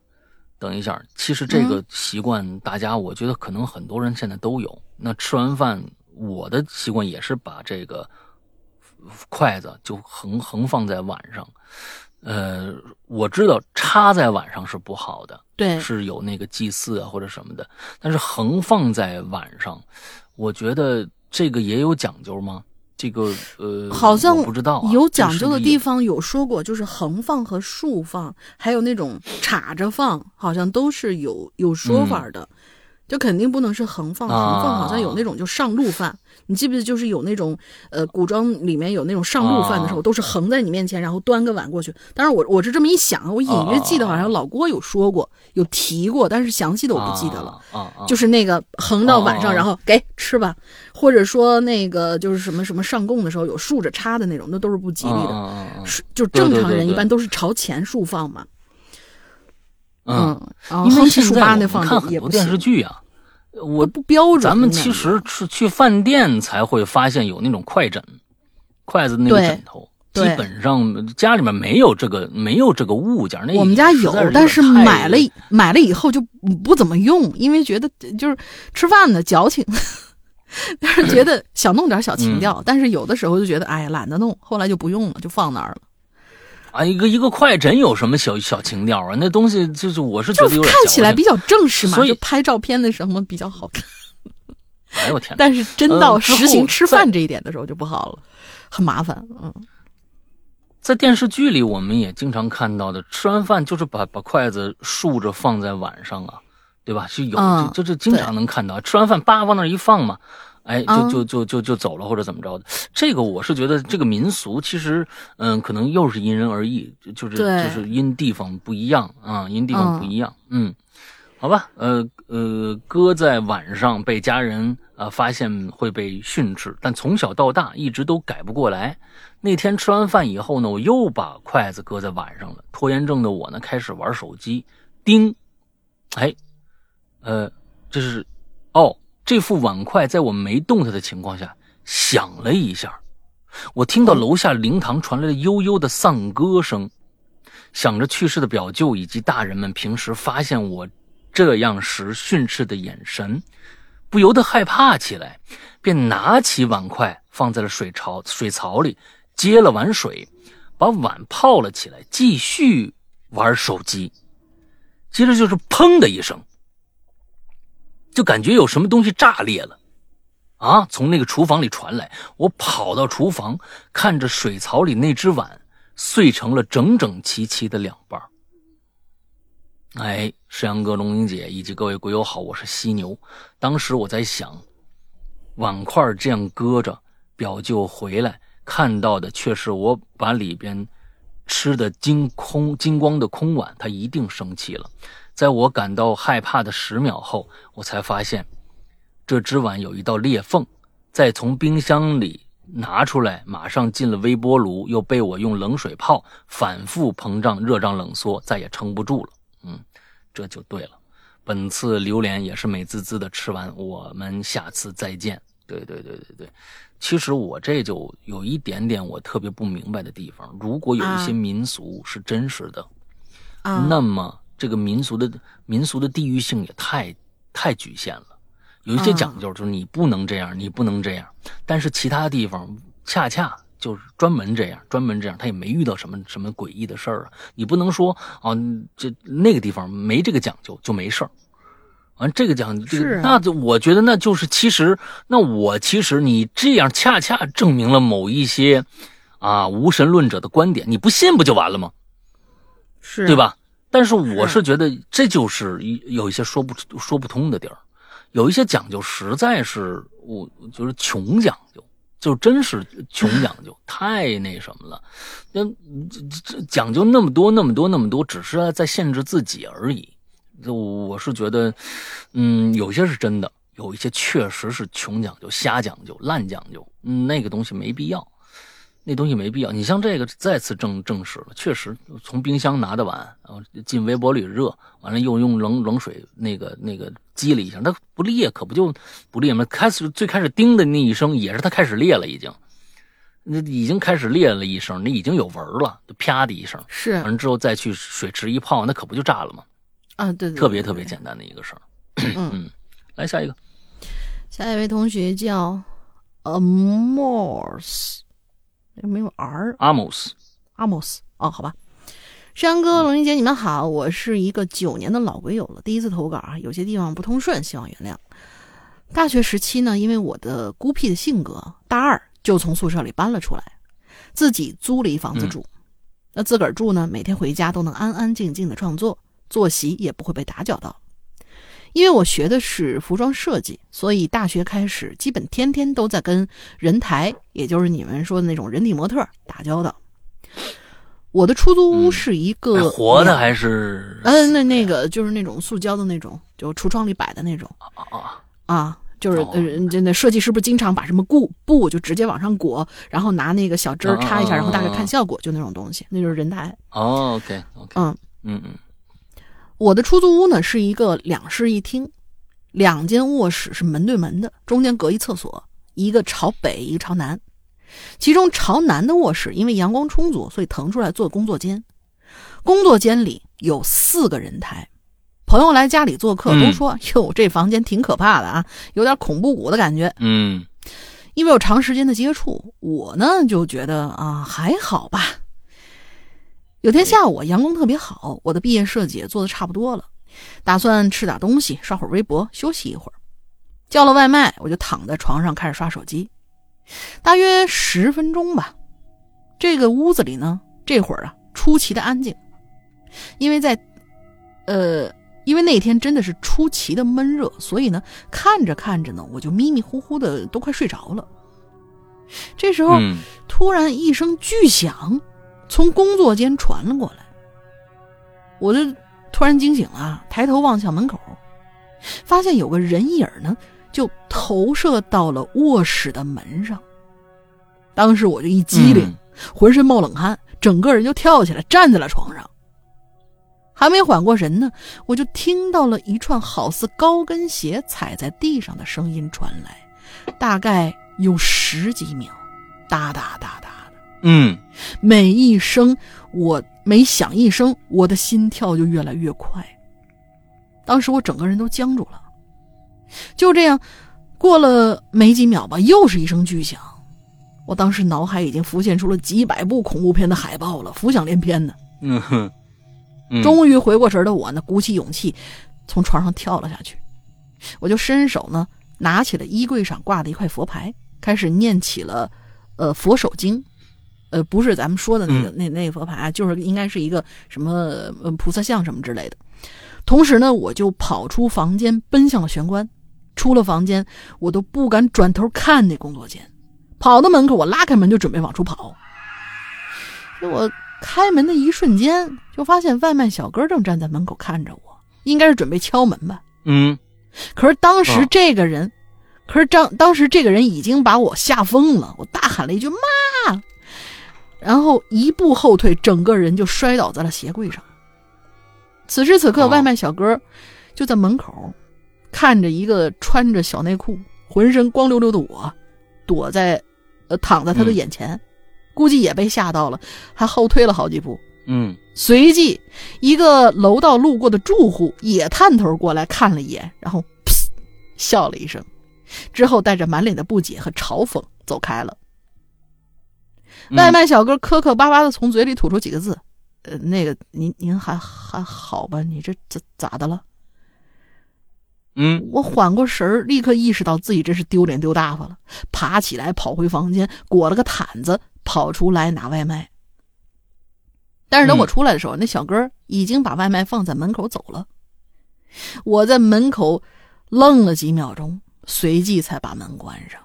等一下，其实这个习惯，大家我觉得可能很多人现在都有。那吃完饭，我的习惯也是把这个筷子就横横放在碗上。呃，我知道插在碗上是不好的，对，是有那个祭祀啊或者什么的。但是横放在碗上，我觉得这个也有讲究吗？这个呃，好像不知道啊、有讲究的地方。方有说过，就是横放和竖放，还有那种插着放，好像都是有有说法的。就肯定不能是横放，横放好像有那种就上路饭，你记不记得？就是有那种呃古装里面有那种上路饭的时候，啊都是横在你面前，然后端个碗过去。当然我我是这么一想，我隐约记得好像老郭有说过，有提过，但是详细的我不记得了。就是那个横到碗上，然后给吃吧，或者说那个就是什么什么上供的时候有竖着插的那种，那都是不吉利的。嗯嗯嗯是就正常人一般都是朝前竖放嘛。嗯，嗯，因为现在我看很多电视剧啊，我不标准。咱们其实是去饭店才会发现有那种快枕，筷子那个枕头，基本上家里面没有这个没有这个物件。那我们家有但是买了买了以后就不怎么用，因为觉得就是吃饭呢矫情，但是觉得想弄点小情嗯调，但是有的时候就觉得哎呀懒得弄，后来就不用了，就放那儿了。啊，一个一个快诊有什么小小情调啊？那东西就是我是觉就得有点矫情看起来比较正式嘛，所以就拍照片的时候比较好看。哎呦我天哪！但是真到实行吃饭这一点的时候就不好了，很麻烦。嗯，在电视剧里，我们也经常看到的，吃完饭就是把把筷子竖着放在碗上啊，对吧？是有，嗯就就是经常能看到，吃完饭叭往那儿一放嘛，哎，就嗯就就就就走了或者怎么着的。这个我是觉得这个民俗其实，嗯，可能又是因人而异，就就是就是因地方不一样啊，因地方不一样，嗯。好吧，呃呃，搁在晚上被家人啊、呃发现会被训斥，但从小到大一直都改不过来。那天吃完饭以后呢，我又把筷子搁在碗上了。拖延症的我呢，开始玩手机，叮，哎，呃，这是哦，这副碗筷在我没动它的情况下响了一下，我听到楼下灵堂传来了悠悠的丧歌声，想着去世的表舅以及大人们平时发现我这样时训斥的眼神，不由得害怕起来，便拿起碗筷放在了水槽水槽里，接了碗水，把碗泡了起来，继续玩手机。接着就是砰的一声，就感觉有什么东西炸裂了，啊！从那个厨房里传来，我跑到厨房，看着水槽里那只碗碎成了整整齐齐的两半儿哎，石阳哥、龙英姐以及各位鬼友好，我是犀牛。当时我在想，碗筷这样搁着，表舅回来看到的却是我把里边吃的精空精光的空碗，他一定生气了。在我感到害怕的十秒后，我才发现这只碗有一道裂缝，再从冰箱里拿出来，马上进了微波炉，又被我用冷水泡，反复膨胀、热胀冷缩，再也撑不住了。嗯，这就对了。本次榴莲也是美滋滋的吃完，我们下次再见。对对对对对，其实我这就有一点点我特别不明白的地方。如果有一些啊民俗是真实的，啊，那么这个民俗的民俗的地域性也太太局限了。有一些讲究，就是你不能这样，你不能这样。但是其他地方恰恰就是专门这样，专门这样，他也没遇到什么什么诡异的事儿啊。你不能说啊，这那个地方没这个讲究就没事儿。完、这个讲这个，是啊那就我觉得那就是其实，那我其实你这样恰恰证明了某一些啊无神论者的观点，你不信不就完了吗？是对？吧？但是我是是觉得这就是一有一些说不说不通的地儿，有一些讲究实在是我就是穷讲究，就真是穷讲究，太那什么了。那这这讲究那么多那么多那么多，只是在限制自己而已。就我是觉得，嗯，有些是真的，有一些确实是穷讲究、瞎讲究、烂讲究，嗯，那个东西没必要。那东西没必要。你像这个再次证证实了，确实从冰箱拿的碗，然后进微波里热，完了又用冷冷水那个那个激了一下，它不裂可不就不裂吗？开始最开始叮的那一声也是它开始裂了，已经，那已经开始裂了一声，那已经有纹了，就啪的一声，是完了之后再去水池一泡，那可不就炸了吗？啊，对对，特别对对特别简单的一个事儿。嗯，嗯，来下一个，下一位同学叫 Amos，没有 R 阿姆斯，阿莫斯哦，好吧。山哥、龙玲姐，你们好，我是一个九年的老鬼友了，第一次投稿啊，有些地方不通顺，希望原谅。大学时期呢，因为我的孤僻的性格，大二就从宿舍里搬了出来，自己租了一房子住。那自个儿住呢，每天回家都能安安静静的创作，作息也不会被打搅到。因为我学的是服装设计，所以大学开始基本天天都在跟人台，也就是你们说的那种人体模特打交道。我的出租屋是一个活的还是？嗯，那那个就是那种塑胶的那种，就橱窗里摆的那种啊啊，就是呃，真的设计师不是经常把什么布布就直接往上裹，然后拿那个小针插一下，然后大概看效果，就那种东西，那就是人台。哦，OK OK，嗯嗯嗯，我的出租屋呢是一个两室一厅，两间卧室是门对门的，中间隔一厕所，一个朝北，一个朝南。其中朝南的卧室，因为阳光充足，所以腾出来做工作间。工作间里有四个人台。朋友来家里做客，都说：“哟，这房间挺可怕的啊，有点恐怖谷的感觉。”嗯，因为有长时间的接触，我呢就觉得啊还好吧。有天下午阳光特别好，我的毕业设计也做的差不多了，打算吃点东西，刷会儿微博，休息一会儿。叫了外卖，我就躺在床上开始刷手机。大约十分钟吧，这个屋子里呢，这会儿啊出奇的安静，因为在，呃，因为那天真的是出奇的闷热，所以呢，看着看着呢，我就迷迷糊糊的都快睡着了。这时候，突然一声巨响从工作间传了过来，我就突然惊醒了，抬头望向门口，发现有个人影呢。就投射到了卧室的门上。当时我就一激灵，浑身冒冷汗，整个人就跳起来站在了床上。还没缓过神呢，我就听到了一串好似高跟鞋踩在地上的声音传来，大概有十几秒，哒哒哒哒的。嗯，每一声我每响一声，我的心跳就越来越快。当时我整个人都僵住了。就这样，过了没几秒吧，又是一声巨响。我当时脑海已经浮现出了几百部恐怖片的海报了，浮想联翩呢。嗯哼，终于回过神的我呢，鼓起勇气从床上跳了下去。我就伸手呢，拿起了衣柜上挂的一块佛牌，开始念起了呃佛手经。呃，不是咱们说的那个那那个佛牌，就是应该是一个什么菩萨像什么之类的。同时呢，我就跑出房间，奔向了玄关。出了房间，我都不敢转头看那工作间。跑到门口，我拉开门就准备往出跑。我开门的一瞬间，就发现外卖小哥正站在门口看着我，应该是准备敲门吧。嗯。可是当时这个人，可是当当时这个人已经把我吓疯了。我大喊了一句“妈”，然后一步后退，整个人就摔倒在了鞋柜上。此时此刻，外卖小哥就在门口。看着一个穿着小内裤、浑身光溜溜的我，躲在，呃，躺在他的眼前，估计也被吓到了，还后退了好几步。嗯，随即一个楼道路过的住户也探头过来看了一眼，然后噗笑了一声，之后带着满脸的不解和嘲讽走开了。外卖小哥磕磕巴巴的从嘴里吐出几个字：“呃，那个您您还还好吧？你这这咋的了？”嗯，我缓过神儿，立刻意识到自己真是丢脸丢大发了，爬起来跑回房间，裹了个毯子跑出来拿外卖。但是等我出来的时候，那小哥已经把外卖放在门口走了。我在门口愣了几秒钟，随即才把门关上。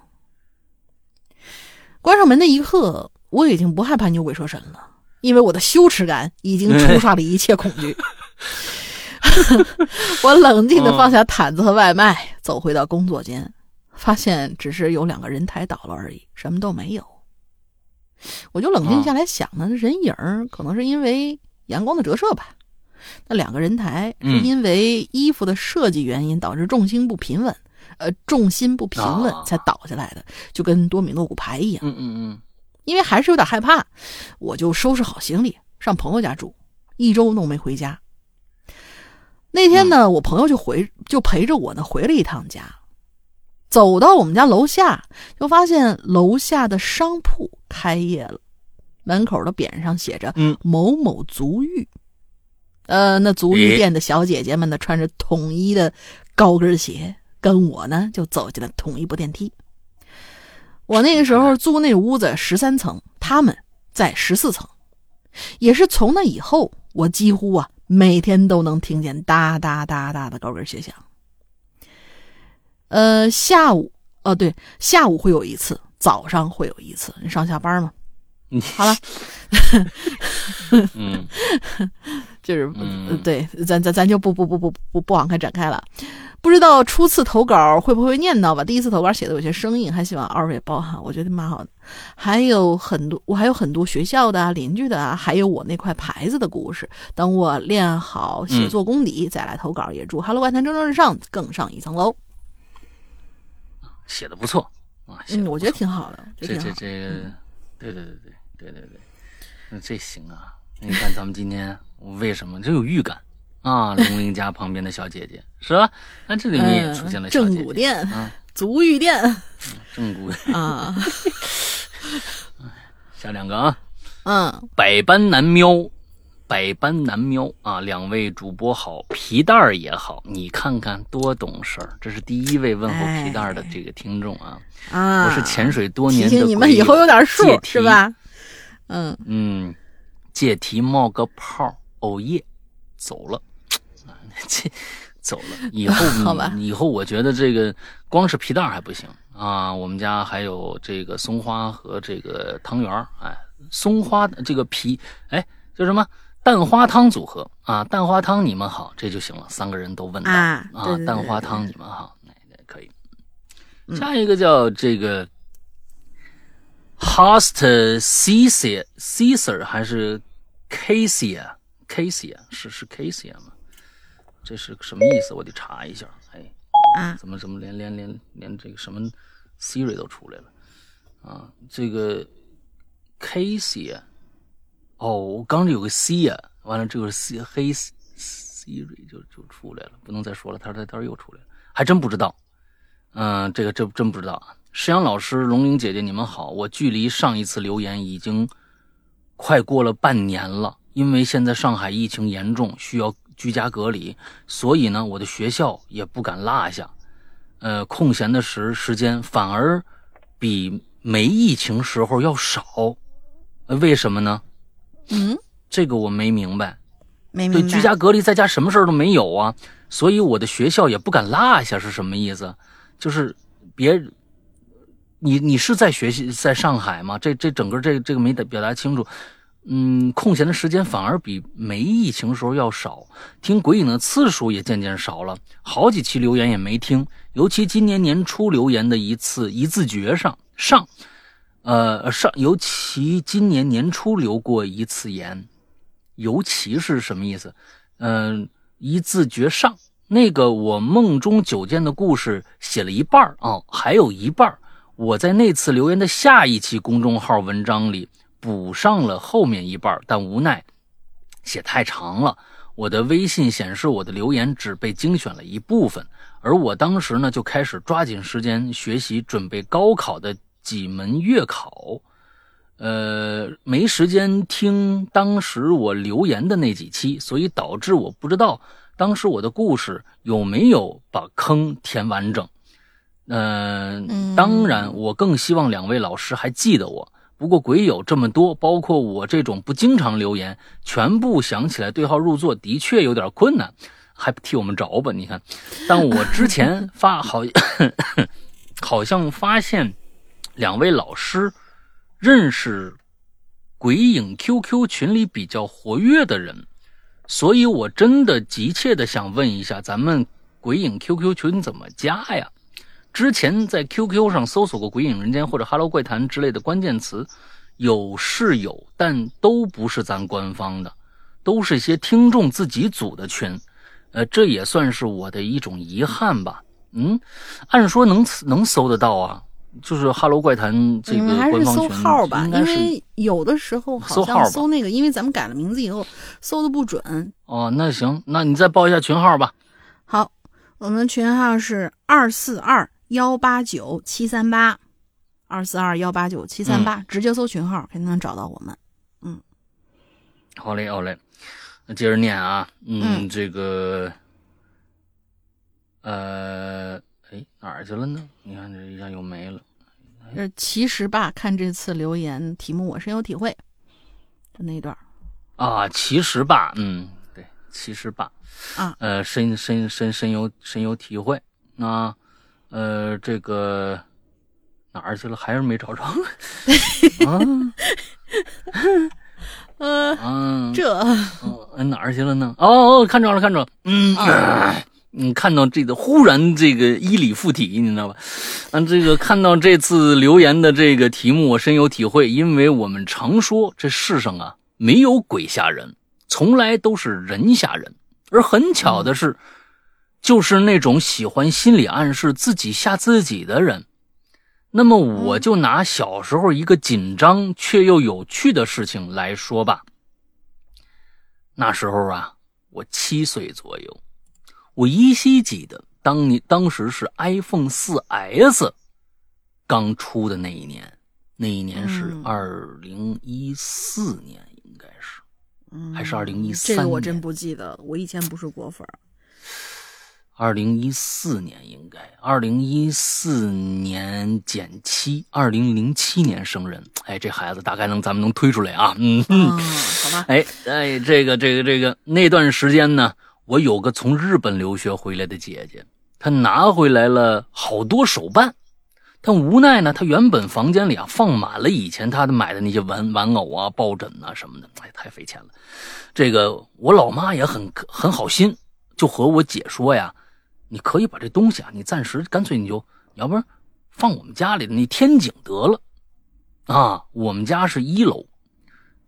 关上门那一刻，我已经不害怕牛鬼蛇神了，因为我的羞耻感已经冲刷了一切恐惧。我冷静的放下毯子和外卖，走回到工作间，发现只是有两个人台倒了而已，什么都没有。我就冷静下来想呢，人影可能是因为阳光的折射吧。那两个人台是因为衣服的设计原因导致重心不平稳，呃，重心不平稳才倒下来的，就跟多米诺骨牌一样。嗯嗯嗯。因为还是有点害怕，我就收拾好行李上朋友家住，一周都没回家。那天呢，我朋友就回就陪着我呢回了一趟家，走到我们家楼下，就发现楼下的商铺开业了，门口的匾上写着“某某足浴”，呃，那足浴店的小姐姐们呢，穿着统一的高跟鞋，跟我呢就走进了同一部电梯。我那个时候租那屋子十三层，他们在十四层。也是从那以后，我几乎啊每天都能听见哒哒哒哒的高跟鞋响。呃，下午，哦对，下午会有一次，早上会有一次。你上下班嘛？好了 嗯，就是对，咱咱咱就不不不不不不往开展开了。不知道初次投稿会不会念叨吧？第一次投稿写的有些生硬，还希望二位包涵，我觉得蛮好的。还有很多，我还有很多学校的、邻居的啊，还有我那块牌子的故事。等我练好写作功底再来投稿，也祝《Hello 外滩》蒸蒸日上，更上一层楼。写的不错啊，嗯，我觉得挺好的。这这这，对对对对对对对，那这行啊！你看咱们今天为什么？就有预感？啊，龙鳞家旁边的小姐姐。是吧？那这里面也出现了正骨店、啊，足浴店，正骨啊。下两个啊，嗯，百般难瞄，百般难瞄。啊！两位主播好，皮蛋儿也好，你看看多懂事儿。这是第一位问候皮蛋儿的这个听众啊，啊，我是潜水多年的，提醒你们以后有点数是吧？嗯。嗯，借题冒个泡，哦耶，走了。这走了以后，好吧，以后我觉得这个光是皮蛋还不行啊。我们家还有这个松花和这个汤圆哎，松花这个皮，哎，叫什么蛋花汤组合啊？蛋花汤你们好，这就行了。三个人都问到啊，蛋花汤你们好，那可以。下一个叫这个 Host Caesar Caesar 还是 Casey Casey 是是 Casey 吗？这是什么意思？我得查一下。哎，啊，怎么怎么连连连连这个什么 Siri 都出来了啊？这个 Casey 啊，哦，我刚有个 C 啊，完了这个 C 黑 Siri 就就出来了，不能再说了。他说他说又出来了，还真不知道。嗯，这个这真不知道啊。石阳老师、龙玲姐姐，你们好。我距离上一次留言已经快过了半年了，因为现在上海疫情严重，需要。居家隔离，所以呢，我的学校也不敢落下，呃，空闲的时时间反而比没疫情时候要少，为什么呢？嗯，这个我没明白。没明白。对，居家隔离在家什么事儿都没有啊，所以我的学校也不敢落下，是什么意思？就是别，你你是在学习在上海吗？这这整个这这个没表达清楚。嗯，空闲的时间反而比没疫情时候要少，听鬼影的次数也渐渐少了，好几期留言也没听，尤其今年年初留言的一次一字诀上上，呃上，尤其今年年初留过一次言，尤其是什么意思？嗯，一字诀上那个我梦中九剑的故事写了一半哦，还有一半我在那次留言的下一期公众号文章里。补上了后面一半，但无奈写太长了。我的微信显示我的留言只被精选了一部分，而我当时呢就开始抓紧时间学习准备高考的几门月考，呃，没时间听当时我留言的那几期，所以导致我不知道当时我的故事有没有把坑填完整。嗯，当然，我更希望两位老师还记得我。不过鬼友这么多，包括我这种不经常留言，全部想起来对号入座，的确有点困难，还不替我们找吧？你看，但我之前发好，好像发现两位老师认识鬼影 QQ 群里比较活跃的人，所以我真的急切的想问一下，咱们鬼影 QQ 群怎么加呀？之前在 QQ 上搜索过“鬼影人间”或者 “Hello 怪谈”之类的关键词，有是有，但都不是咱官方的，都是一些听众自己组的群，呃，这也算是我的一种遗憾吧。嗯，按说能能搜得到啊，就是 “Hello 怪谈”这个官方群，号吧，因为有的时候好像搜那个，因为咱们改了名字以后搜的不准。哦，那行，那你再报一下群号吧。好，我们群号是二四二。幺八九七三八，二四二幺八九七三八，直接搜群号肯定能找到我们。嗯，好嘞，好嘞。那接着念啊，嗯，嗯这个，呃，哎，哪儿去了呢？你看这一下又没了。呃，其实吧，看这次留言题目，我深有体会，就那一段儿啊，其实吧，嗯，对，其实吧，啊，呃，深深深深有深有体会啊，呃，这个哪儿去了？还是没找着 啊呃，啊，这哪儿去了呢？哦哦，看着了，看着了，嗯。啊嗯，看到这个忽然这个衣里附体，你知道吧？嗯，这个看到这次留言的这个题目，我深有体会，因为我们常说这世上啊没有鬼吓人，从来都是人吓人。而很巧的是，就是那种喜欢心理暗示、自己吓自己的人。那么，我就拿小时候一个紧张却又有趣的事情来说吧。那时候啊，我七岁左右。我依稀记得，当年当时是 iPhone 四 S 刚出的那一年，那一年是嗯二零一四年，应该是嗯还是2013这个我真不记得，我以前不是果粉儿。二零一四年，应该二零一四年减七，二零零七年生人。哎，这孩子大概能咱们能推出来啊，嗯。好吧，哎哎，这个这个这个那段时间呢，我有个从日本留学回来的姐姐，她拿回来了好多手办，但无奈呢，她原本房间里啊放满了以前她的买的那些玩玩偶啊、抱枕啊什么的，哎，太费钱了。这个我老妈也很很好心，就和我姐说呀，你可以把这东西啊，你暂时干脆你就要不然放我们家里的那天井得了。啊，我们家是一楼，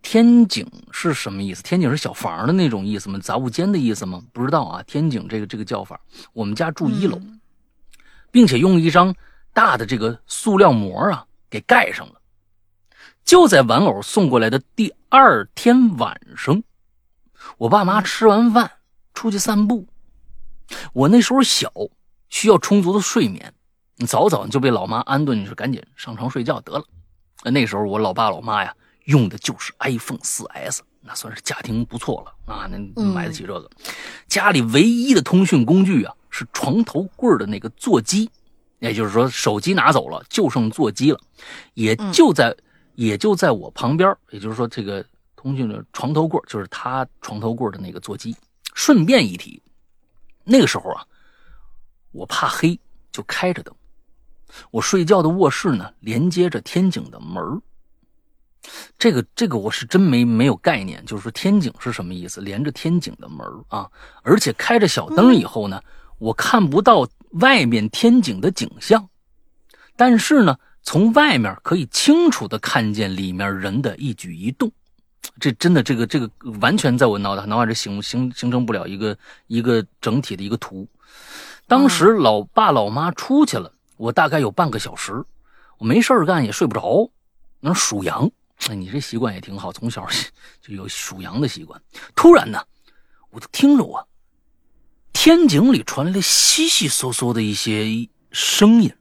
天井是什么意思？天井是小房的那种意思吗？杂物间的意思吗？不知道啊。天井这个这个叫法，我们家住一楼，嗯并且用一张大的这个塑料膜啊给盖上了。就在玩偶送过来的第二天晚上，我爸妈吃完饭出去散步。我那时候小，需要充足的睡眠，早早就被老妈安顿，你说赶紧上床睡觉得了。那时候我老爸老妈呀，用的就是 iPhone 四 S，那算是家庭不错了啊，那买得起这个。家里唯一的通讯工具啊，是床头柜的那个座机，也就是说手机拿走了，就剩座机了，也就在、也就在我旁边，也就是说这个通讯的床头柜就是他床头柜的那个座机。顺便一提，那个时候啊，我怕黑，就开着灯。我睡觉的卧室呢，连接着天井的门儿这个这个我是真没没有概念，就是说天井是什么意思？连着天井的门儿啊，而且开着小灯以后呢，我看不到外面天井的景象，但是呢，从外面可以清楚的看见里面人的一举一动。这真的，这个这个完全在我脑袋脑海里形形形成不了一个一个整体的一个图。当时老爸老妈出去了，我大概有半个小时，我没事儿干也睡不着，那数羊。哎，你这习惯也挺好，从小 就有数羊的习惯。突然呢，我就听着啊，天井里传来了悉悉嗦嗦的一些声音，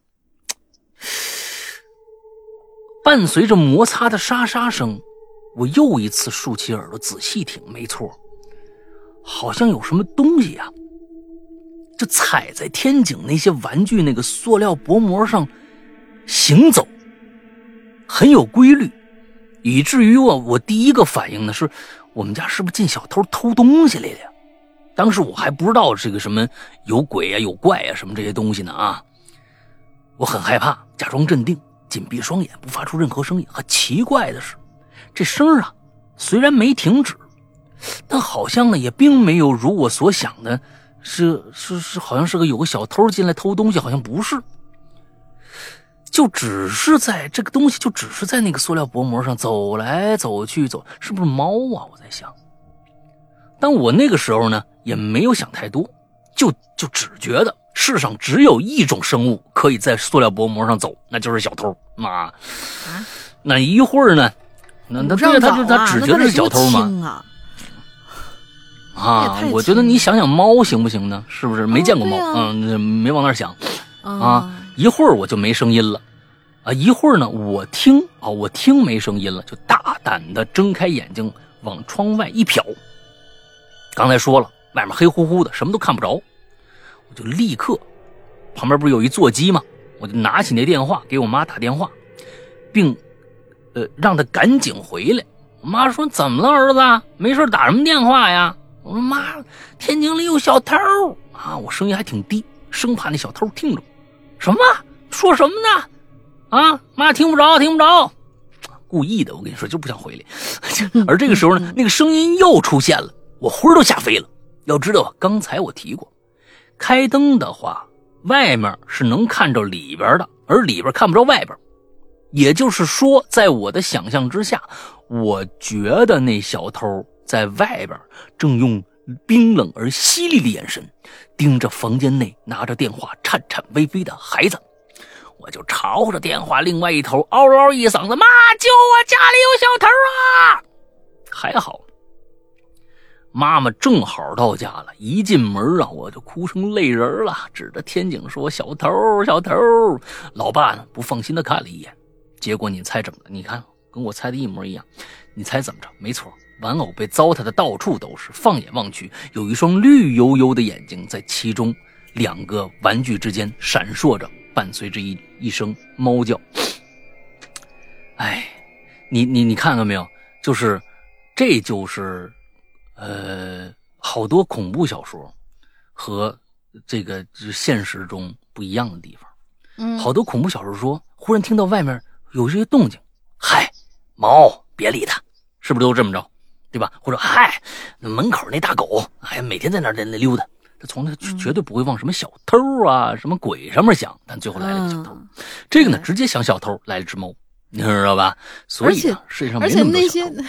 伴随着摩擦的沙沙声。我又一次竖起耳朵仔细听，没错，好像有什么东西呀、就踩在天井那些玩具那个塑料薄膜上行走，很有规律，以至于我我第一个反应呢是，我们家是不是进小偷偷东西来了呀？当时我还不知道这个什么有鬼啊、有怪啊什么这些东西呢啊，我很害怕，假装镇定，紧闭双眼，不发出任何声音。很奇怪的是。这声啊，虽然没停止，但好像呢也并没有如我所想的，是是是，好像是个有个小偷进来偷东西，好像不是，就只是在这个东西就只是在那个塑料薄膜上走来走去，走是不是猫啊？我在想，但我那个时候呢也没有想太多，就就只觉得世上只有一种生物可以在塑料薄膜上走，那就是小偷啊。那一会儿呢？那那对他就他只觉得是小偷嘛啊！我觉得你想想猫行不行呢？是不是没见过猫？嗯，没往那儿想啊。一会儿我就没声音了啊，一会儿呢，我听啊，我听没声音了，就大胆的睁开眼睛往窗外一瞟，刚才说了，外面黑乎乎的，什么都看不着，我就立刻，旁边不是有一座机吗？我就拿起那电话给我妈打电话，并，呃，让他赶紧回来。我妈说：“怎么了，儿子？没事打什么电话呀？”我说：“妈，天井里有小偷啊！”我声音还挺低，生怕那小偷听着。什么？说什么呢？啊，妈听不着，听不着。故意的，我跟你说，就不想回来。而这个时候呢，那个声音又出现了，我魂都吓飞了。要知道，刚才我提过，开灯的话，外面是能看着里边的，而里边看不着外边。也就是说，在我的想象之下，我觉得那小偷在外边正用冰冷而犀利的眼神盯着房间内拿着电话颤颤巍巍的孩子。我就朝着电话另外一头嗷嗷一嗓子：“妈，救我！家里有小偷啊！”还好，妈妈正好到家了。一进门啊，我就哭成泪人了，指着天井说：“小偷，小偷！”老爸呢，不放心的看了一眼。结果你猜怎么的？你看，跟我猜的一模一样。你猜怎么着？没错，玩偶被糟蹋的到处都是。放眼望去，有一双绿油油的眼睛在其中两个玩具之间闪烁着，伴随着一一声猫叫。哎，你你你看到没有？就是，这就是，呃，好多恐怖小说和这个就现实中不一样的地方。嗯，好多恐怖小说说，忽然听到外面。有这些动静，嗨，猫，别理它，是不是都这么着，对吧？或者嗨，门口那大狗，哎，每天在那在那溜达，它从来绝对不会往什么小偷啊、什么鬼上面想，但最后来了个小偷。这个呢，直接想小偷来了只猫，你知道吧？所以世界上没那么多小偷。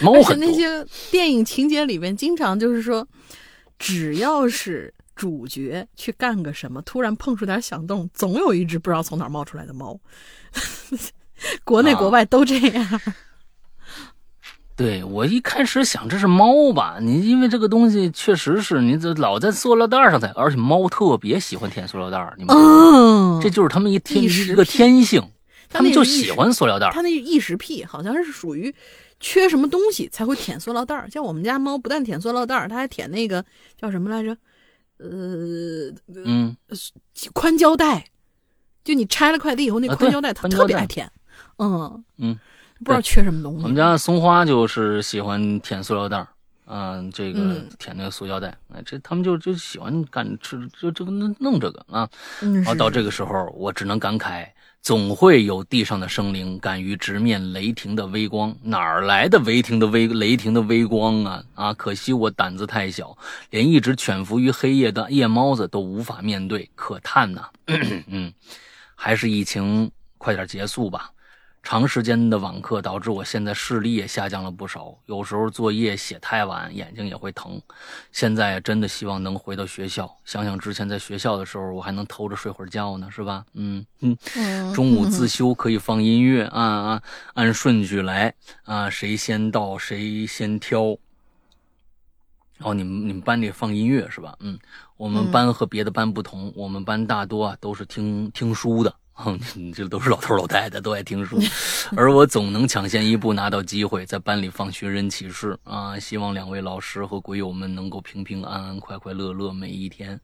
猫很多。而且那些电影情节里面，经常就是说，只要是主角去干个什么，突然碰出点响动，总有一只不知道从哪冒出来的猫。国内国外都这样。对我一开始想这是猫吧，你因为这个东西确实是你这老在塑料袋上在，而且猫特别喜欢舔塑料袋，你们这就是他们一天一个天性，他们就喜欢塑料袋。他那异食癖好像是属于缺什么东西才会舔塑料袋，像我们家猫不但舔塑料袋，它还舔那个叫什么来着？呃，嗯，宽胶带。就你拆了快递以后，那宽胶带它特别爱舔。嗯嗯，不知道缺什么东西。我们家松花就是喜欢舔塑料袋嗯，这个舔那个塑胶袋，哎，这他们就就喜欢干吃，就这个弄这个啊。然后到这个时候，我只能感慨，总会有地上的生灵敢于直面雷霆的微光。哪儿来的雷霆的微雷霆的微光啊？啊，可惜我胆子太小，连一直潜伏于黑夜的夜猫子都无法面对，可叹呐。嗯。还是疫情快点结束吧。长时间的网课导致我现在视力也下降了不少，有时候作业写太晚，眼睛也会疼。现在真的希望能回到学校。想想之前在学校的时候，我还能偷着睡会儿觉呢，是吧？嗯嗯。中午自修可以放音乐，啊啊，按顺序来啊，谁先到谁先挑。哦，你们你们班里放音乐是吧？嗯，我们班和别的班不同，我们班大多啊都是听听书的，哼，这都是老头老太太都爱听书，而我总能抢先一步拿到机会，在班里放寻人启事啊！希望两位老师和鬼友们能够平平安安、快快乐乐每一天。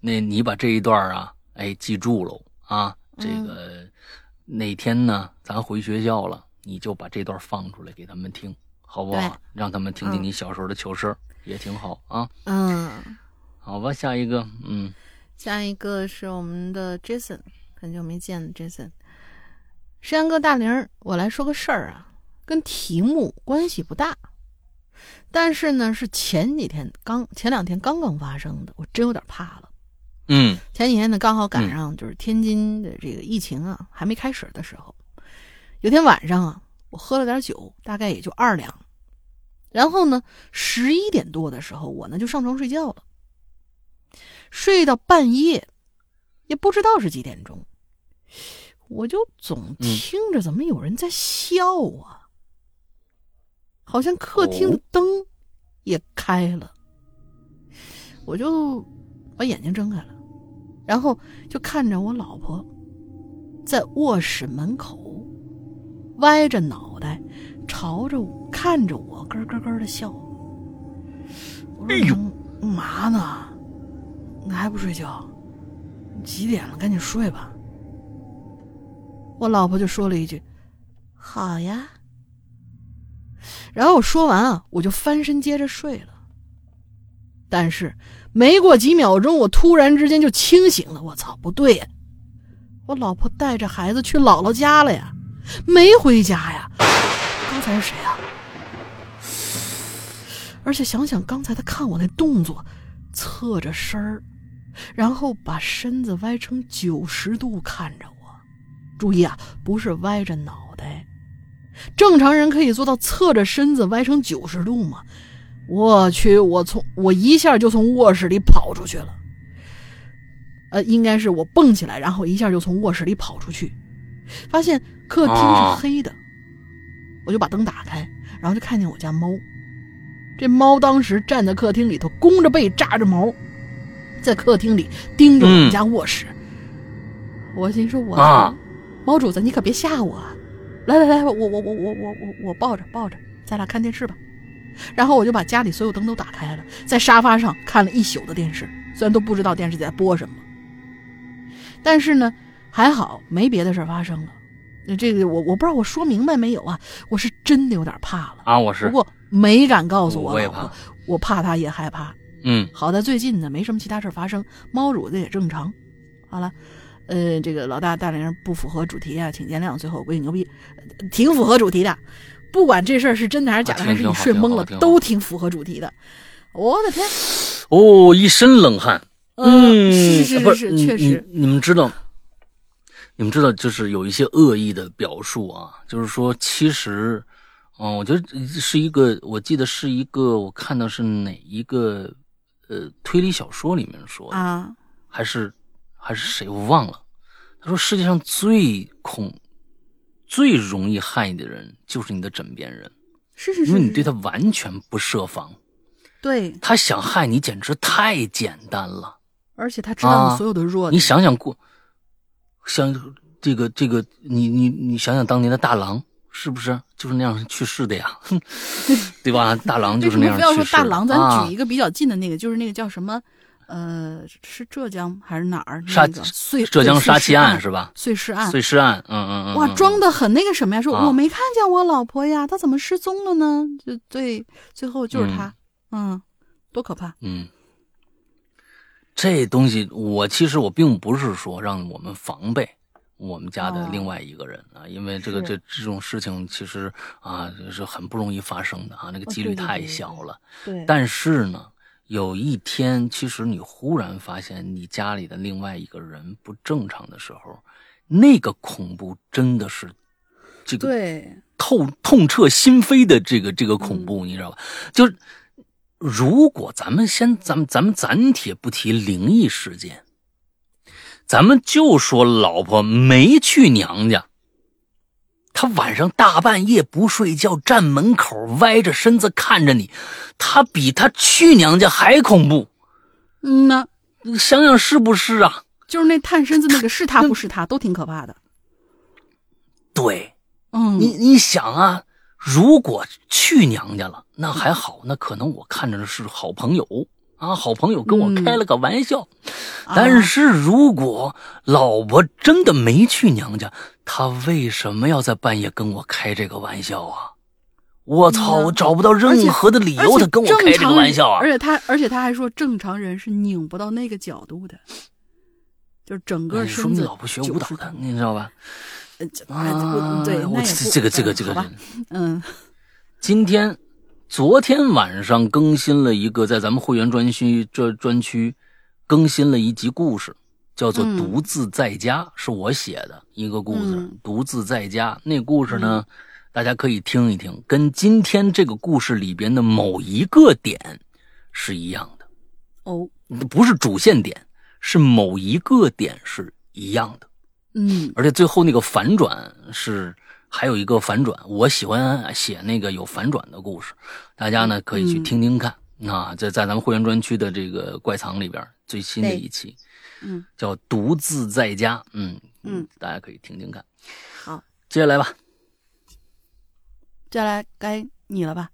那你把这一段啊，哎，记住喽啊！这个哪天呢，咱回学校了，你就把这段放出来给他们听，好不好？让他们听听你小时候的糗事。也挺好啊，嗯，好吧，下一个，嗯，下一个是我们的 Jason，很久没见，Jason，山羊哥大玲，我来说个事儿啊，跟题目关系不大，但是呢，是前几天刚前两天刚刚发生的，我真有点怕了，嗯，前几天呢刚好赶上就是天津的这个疫情啊还没开始的时候，有天晚上啊，我喝了点酒，大概也就二两。然后呢，十一点多的时候，我呢就上床睡觉了。睡到半夜，也不知道是几点钟，我就总听着怎么有人在笑啊，好像客厅的灯也开了。我就把眼睛睁开了，然后就看着我老婆在卧室门口歪着脑袋。朝着我看着我，咯咯咯的笑。我说干嘛呢？你还不睡觉？几点了？赶紧睡吧。我老婆就说了一句：“好呀。”然后我说完啊，我就翻身接着睡了。但是没过几秒钟，我突然之间就清醒了。我操，不对呀！我老婆带着孩子去姥姥家了呀，没回家呀。刚才是谁啊？而且想想刚才他看我那动作，侧着身儿，然后把身子歪成九十度看着。注意啊，不是歪着脑袋。正常人可以做到侧着身子歪成九十度吗？我去，我从我一下就从卧室里跑出去了。呃，应该是我蹦起来，然后一下就从卧室里跑出去，发现客厅是黑的，我就把灯打开，然后就看见我家猫。这猫当时站在客厅里头，弓着背，扎着毛，在客厅里盯着我们家卧室。我心说：“我操，猫主子，你可别吓我！来来来，我我我我我我我抱着抱着，咱俩看电视吧。”然后我就把家里所有灯都打开了，在沙发上看了一宿的电视，虽然都不知道电视在播什么，但是呢，还好没别的事发生了。那这个我我不知道我说明白没有啊？我是真的有点怕了啊！我是不过没敢告诉我，我也怕，我怕他也害怕。嗯，好在最近呢没什么其他事发生，猫主子也正常。好了，呃，这个老大大连不符合主题啊，请见谅。最后归你牛逼，挺符合主题的。不管这事儿是真的还是假的，还是你睡懵了，都挺符合主题的。我的天！哦，一身冷汗。嗯，是是是是，确实。你们知道，你们知道，就是有一些恶意的表述啊，就是说，其实，嗯，我觉得是一个，我记得是一个，我看到是哪一个呃推理小说里面说的啊，还是还是谁我忘了。他说世界上最恐。最容易害你的人就是你的枕边人，是是是，因为你对他完全不设防，对他想害你简直太简单了，而且他知道你所有的弱点。你想想过，像这个这个，你你你想想当年的大郎是不是就是那样去世的呀？对吧？大郎就是那样去世。不要说大郎，咱举一个比较近的那个，就是那个叫什么？呃，是浙江还是哪儿？杀碎浙江杀妻案是吧？碎尸案，碎尸案，嗯嗯嗯。哇，装的很那个什么呀？说我没看见我老婆呀，她怎么失踪了呢？就对，最后就是她，嗯，多可怕。嗯，这东西我其实我并不是说让我们防备我们家的另外一个人啊，因为这个这这种事情其实啊是很不容易发生的啊，那个几率太小了。对，但是呢。有一天，其实你忽然发现你家里的另外一个人不正常的时候，那个恐怖真的是这个对透痛彻心扉的这个这个恐怖，你知道吧？就是如果咱们先咱们咱们暂且不提灵异事件，咱们就说老婆没去娘家。他晚上大半夜不睡觉，站门口歪着身子看着你，他比他去娘家还恐怖。嗯呐，想想是不是啊？就是那探身子那个是他不是他，都挺可怕的。对，嗯，你你想啊，如果去娘家了，那还好，那可能我看着的是好朋友啊，好朋友跟我开了个玩笑。但是如果老婆真的没去娘家，他为什么要在半夜跟我开这个玩笑啊？我操！我找不到任何的理由，他跟我开这个玩笑啊！而且他，而且他还说，正常人是拧不到那个角度的，就是整个身子。说明老婆学舞蹈的，你知道吧？啊，对，我这个这个这个，嗯。今天，昨天晚上更新了一个，在咱们会员专区这专区更新了一集故事。叫做独自在家，是我写的一个故事。独自在家那故事呢，大家可以听一听，跟今天这个故事里边的某一个点是一样的。哦，不是主线点，是某一个点是一样的。嗯，而且最后那个反转是还有一个反转，我喜欢写那个有反转的故事，大家呢可以去听听看。啊，在在咱们会员专区的这个怪藏里边最新的一期。嗯，叫独自在家，嗯嗯，大家可以听听看。好，接下来吧。接下来该你了吧？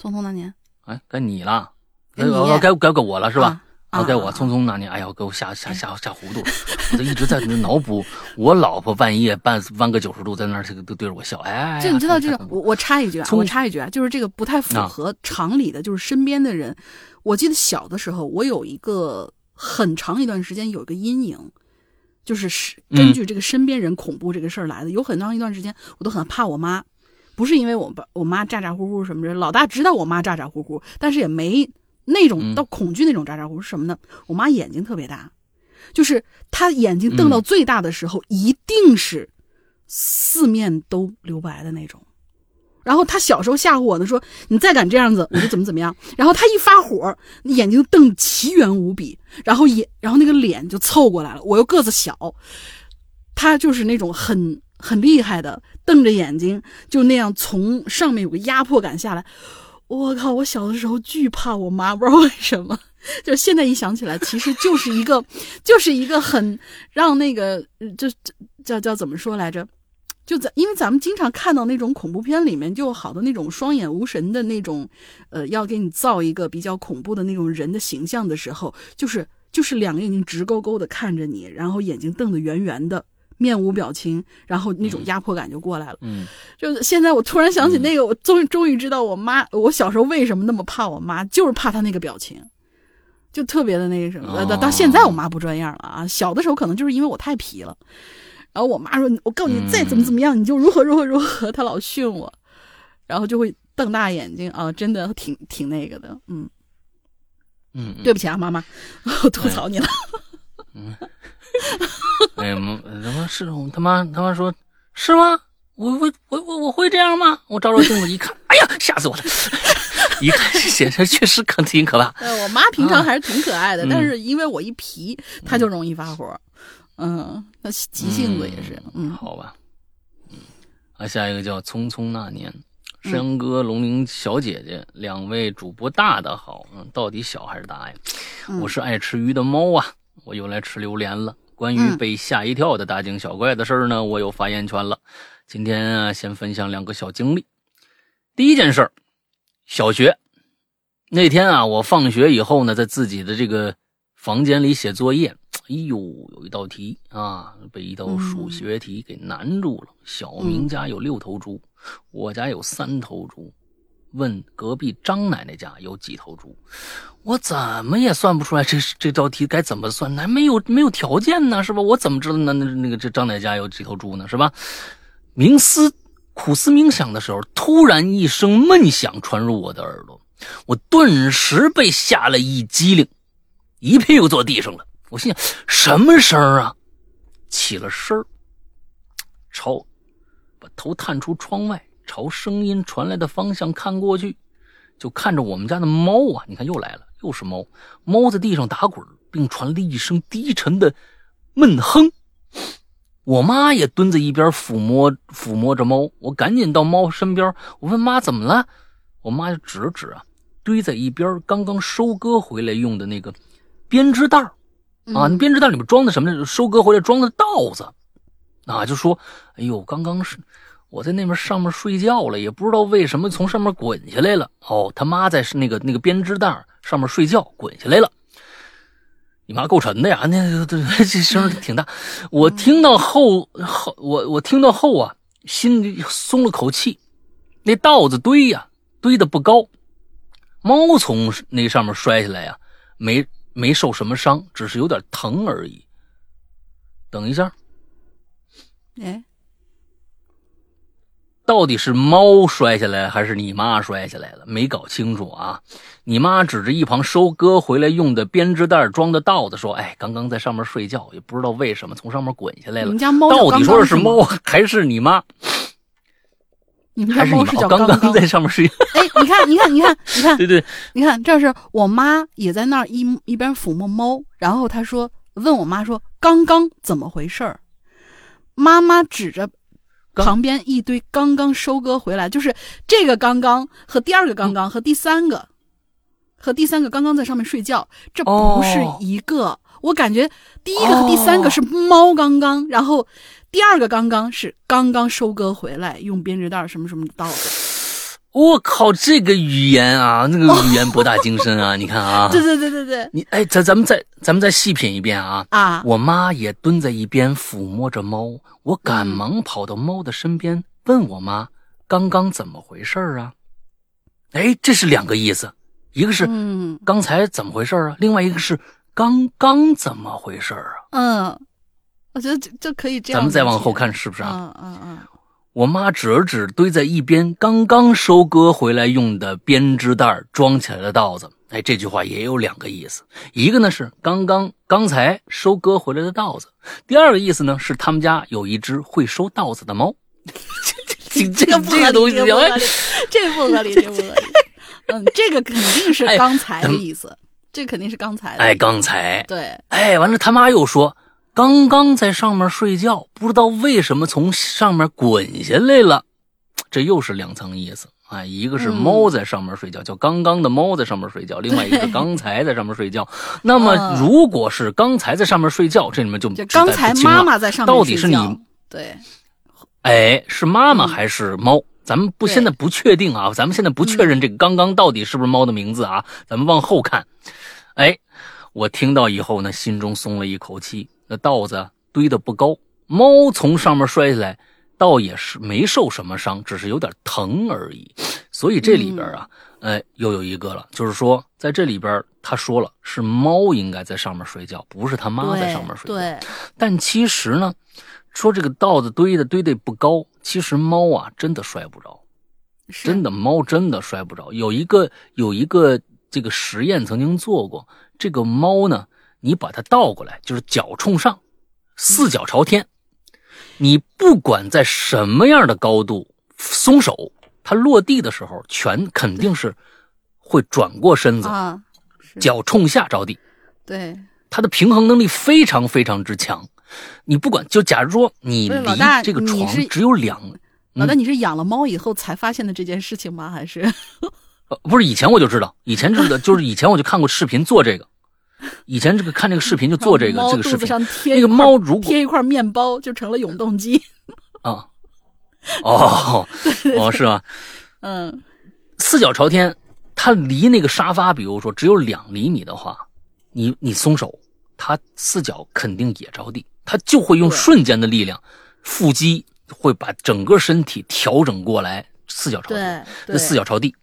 匆匆那年。哎，该你了。该该该我了是吧？啊，该我啊匆匆那年，哎呀，给我吓吓吓吓糊涂了，我就一直在那脑补我老婆半夜半弯个九十度在那儿这个都对着我笑，哎，这你知道这个种，我我插一句啊，我插一句啊，就是这个不太符啊合常理的，就是身边的人。我记得小的时候，我有一个很长一段时间有一个阴影，就是是嗯根据这个身边人恐怖这个事儿来的。有很长一段时间，我都很怕我妈，不是因为我爸我妈咋咋呼呼什么的，老大知道我妈咋咋呼呼，但是也没那种嗯到恐惧那种咋咋呼呼是什么呢？我妈眼睛特别大，就是她眼睛瞪到最大的时候，一定是四面都留白的那种。然后她小时候吓唬我呢，说你再敢这样子，我就怎么怎么样。然后她一发火，眼睛瞪奇圆无比，然后也然后那个脸就凑过来了。我又个子小，她就是那种很很厉害的，瞪着眼睛就那样从上面有个压迫感下来。我靠！我小的时候巨怕我妈，不知道为什么。就现在一想起来，其实就是一个，就是一个很让那个，就叫叫怎么说来着？就咱因为咱们经常看到那种恐怖片里面，就好多那种双眼无神的那种，呃，要给你造一个比较恐怖的那种人的形象的时候，就是就是两个眼睛直勾勾的看着你，然后眼睛瞪得圆圆的，面无表情，然后那种压迫感就过来了。嗯就是现在我突然想起那个，我终于终于知道我妈，我小时候为什么那么怕我妈，就是怕她那个表情，就特别的那个什么。哦到到现在我妈不这样了啊，小的时候可能就是因为我太皮了，然后我妈说：“我告诉你，再怎么怎么样，你就如何如何如何。”她老训我，然后就会瞪大眼睛啊，真的挺挺那个的。嗯，嗯，对不起啊，妈妈，我吐槽你了。哎，妈他妈是他妈他妈说是吗？我我我我我会这样吗？我照照镜子一看，哎呀，吓死我了！一看显示确实可挺可怕。呃，我妈平常还是挺可爱的，但是因为我一皮，她就容易发火。嗯，那急性子也是。嗯，好吧，嗯，啊，下一个叫《匆匆那年》，山羊哥、龙鳞小姐姐两位主播大的好，嗯，到底小还是大呀？嗯我是爱吃鱼的猫啊，我又来吃榴莲了。关于嗯被吓一跳的大惊小怪的事儿呢，我有发言权了。今天啊，先分享两个小经历。第一件事儿，小学那天啊，我放学以后呢，在自己的这个房间里写作业。哎呦，有一道题啊，被一道数学题给难住了。小明家有六头猪，我家有三头猪。问隔壁张奶奶家有几头猪，我怎么也算不出来这这道题该怎么算？那没有没有条件呢，是吧？我怎么知道那那那个这张奶奶家有几头猪呢？是吧？冥思苦思冥想的时候，突然一声闷响传入我的耳朵，我顿时被吓了一激灵，一屁股坐地上了。我心想什么声啊？起了身儿，朝把头探出窗外。朝声音传来的方向看过去，就看着我们家的猫啊！你看又来了，又是猫。猫在地上打滚，并传来一声低沉的闷哼。我妈也蹲在一边抚摸抚摸着猫，我赶紧到猫身边，我问妈怎么了？我妈就指了指啊，堆在一边刚刚收割回来用的那个编织袋啊，那编织袋里面装的什么呢？收割回来装的稻子啊，就说：“哎呦，刚刚是。”我在那边上面睡觉了，也不知道为什么从上面滚下来了。哦，他妈在那个那个编织袋上面睡觉，滚下来了。你妈够沉的呀，那这 这声挺大。我听到后后，我我听到后啊，心里松了口气。那稻子堆呀，堆的不高，猫从那上面摔下来呀，没没受什么伤，只是有点疼而已。等一下，哎。到底是猫摔下来还是你妈摔下来了？没搞清楚啊！你妈指着一旁收割回来用的编织袋装的稻子说：“哎，刚刚在上面睡觉，也不知道为什么从上面滚下来了。你们家猫到底说的是猫还是你妈？你们？家猫是叫刚刚在上面睡。哎，你看，你看，你看，你看，对对，你看，这是我妈也在那儿一一边抚摸猫，然后她说问我妈说：“刚刚怎么回事儿？”妈妈指着。旁边一堆刚刚收割回来，就是这个刚刚和第二个刚刚和第三个，和第三个刚刚在上面睡觉，这不是一个。哦、我感觉第一个和第三个是猫刚刚，哦、然后第二个刚刚是刚刚收割回来用编织袋什么什么的稻子。我靠，这个语言啊，那个语言博大精深啊！你看啊，对对对对对，你哎，咱咱们再咱们再细品一遍啊！啊，我妈也蹲在一边抚摸着猫，我赶忙跑到猫的身边，问我妈刚刚怎么回事啊？哎，这是两个意思，一个是嗯刚才怎么回事啊，另外一个是刚刚怎么回事啊？嗯，我觉得这这可以这样。咱们再往后，看是不是啊？嗯嗯嗯，我妈指了指堆在一边刚刚收割回来用的编织袋装起来的稻子。哎，这句话也有两个意思，一个呢是刚刚刚才收割回来的稻子，第二个意思呢是他们家有一只会收稻子的猫。这这这个不合理这个东西，哎这不合理，这个不合理，这个不合理。嗯，这个肯定是哎刚才的意思，这肯定是刚才的。哎，刚才对，哎，完了他妈又说刚刚在上面睡觉，不知道为什么从上面滚下来了，这又是两层意思。啊，一个是嗯猫在上面睡觉，叫刚刚的猫在上面睡觉；另外一个刚才在上面睡觉。那么，嗯如果是刚才在上面睡觉，这里面就就刚才妈妈在上面睡觉到底是你对，哎，是妈妈嗯还是猫？咱们不现在不确定啊，咱们现在不确认这个刚刚到底是不是猫的名字啊？咱们往后看。哎，我听到以后呢，心中松了一口气。那稻子堆得不高，猫从上面摔下来，倒也是没受什么伤，只是有点疼而已。所以这里边啊，哎，又有一个了，就是说在这里边他说了，是猫应该在上面睡觉，不是他妈在上面睡觉。对，但其实呢，说这个稻子堆的堆的不高，其实猫啊真的摔不着，真的猫真的摔不着。有一个有一个这个实验曾经做过，这个猫呢，你把它倒过来，就是脚冲上，四脚朝天，你不管在什么样的高度松手，它落地的时候全肯定是会转过身子，啊，脚冲下着地。对，它的平衡能力非常非常之强。你不管，就假如说你离这个床只有两，老大，你是养了猫以后才发现的这件事情吗？还是 呃，不是以前我就知道，以前知道，就是以前我就看过视频做这个，以前这个看这个视频就做这个这个视频。那个猫如果贴一块面包就成了永动机？啊，哦哦是吧？嗯，四脚朝天，它离那个沙发，比如说只有两厘米的话，你你松手，它四脚肯定也着地，它就会用瞬间的力量，腹肌会把整个身体调整过来，四脚朝地。对这对，四脚朝地。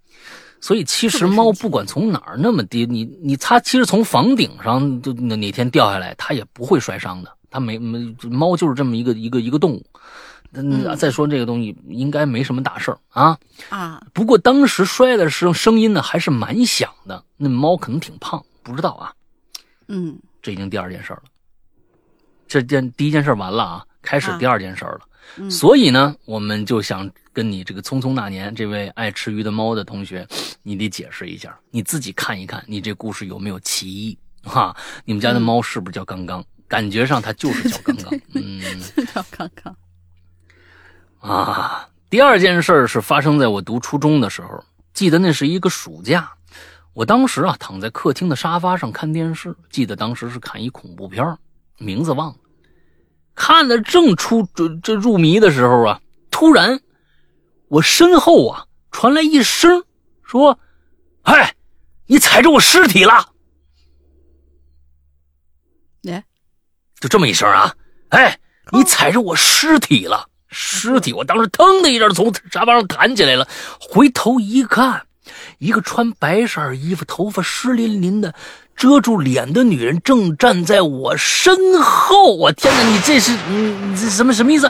所以其实猫不管从哪儿那么低，你你它其实从房顶上就哪哪天掉下来，它也不会摔伤的。它没没猫就是这么一个一个一个动物。嗯，嗯再说这个东西应该没什么大事儿啊。啊，不过当时摔的时候声音呢还是蛮响的，那猫可能挺胖，不知道啊。嗯这已经第二件事了。这件第一件事完了啊，开始啊第二件事儿了。嗯，所以呢，我们就想跟你这个匆匆那年这位爱吃鱼的猫的同学，你得解释一下，你自己看一看，你这故事有没有歧义哈？你们家的嗯猫是不是叫刚刚？感觉上它就是叫刚刚，嗯 叫刚刚，啊。第二件事儿是发生在我读初中的时候，记得那是一个暑假，我当时啊躺在客厅的沙发上看电视，记得当时是看一恐怖片名字忘了。看的正出这这入迷的时候啊，突然我身后啊传来一声说：“哎，你踩着我尸体了！”哎，就这么一声啊，哎，你踩着我尸体了！尸体，我当时腾的一下从沙发上弹起来了，回头一看，一个穿白色衣服、头发湿淋淋的、遮住脸的女人正站在我身后。我天哪，你这是你你这什么什么意思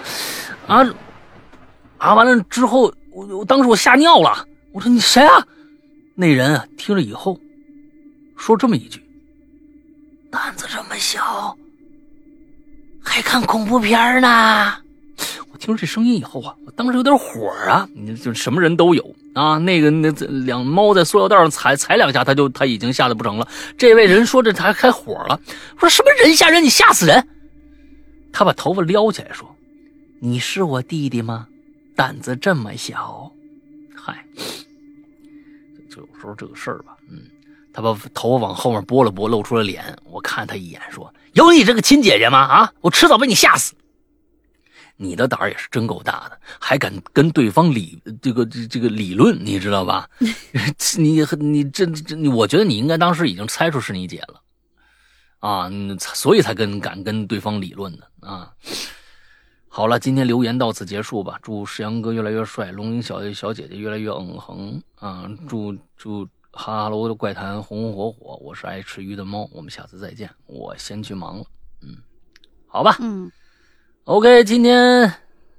啊？啊！完了之后，我我当时我吓尿了，我说你谁啊？那人啊听了以后，说这么一句：“胆子这么小，还看恐怖片呢？”我听说这声音以后啊，我当时有点火啊！你就什么人都有啊。那个那两猫在塑料袋上踩踩两下，他就他已经吓得不成了。这位人说这还开火了，说什么人吓人，你吓死人！他把头发撩起来说：“你是我弟弟吗？胆子这么小？”嗨，就有时候这个事儿吧，嗯。他把头往后面拨了拨，露出了脸。我看他一眼，说：“有你这个亲姐姐吗？啊，我迟早被你吓死。”你的胆儿也是真够大的，还敢跟对方理这个这这个理论，你知道吧？你你这这，我觉得你应该当时已经猜出是你姐了啊，所以才跟敢跟对方理论的啊。好了，今天留言到此结束吧。祝石阳哥越来越帅，龙吟小小姐姐越来越嗯哼啊！祝祝哈喽的怪谈红红火火。我是爱吃鱼的猫，我们下次再见。我先去忙了，嗯，好吧，嗯，OK，今天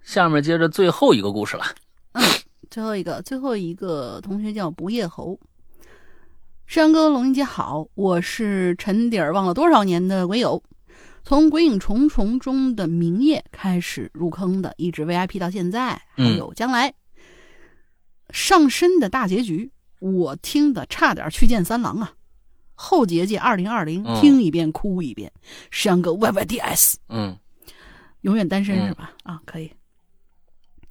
下面接着最后一个故事了。嗯，最后一个，最后一个同学叫不夜猴。石阳哥，龙吟姐好，我是沉底儿忘了多少年的鬼友。从《鬼影重重》中的明夜开始入坑的，一直 VIP 到现在，还有将来上身的大结局，我听的差点去见三郎啊！后结界二零二零，听一遍哭一遍，山哥 YYDS，嗯，永远单身是吧？啊，可以。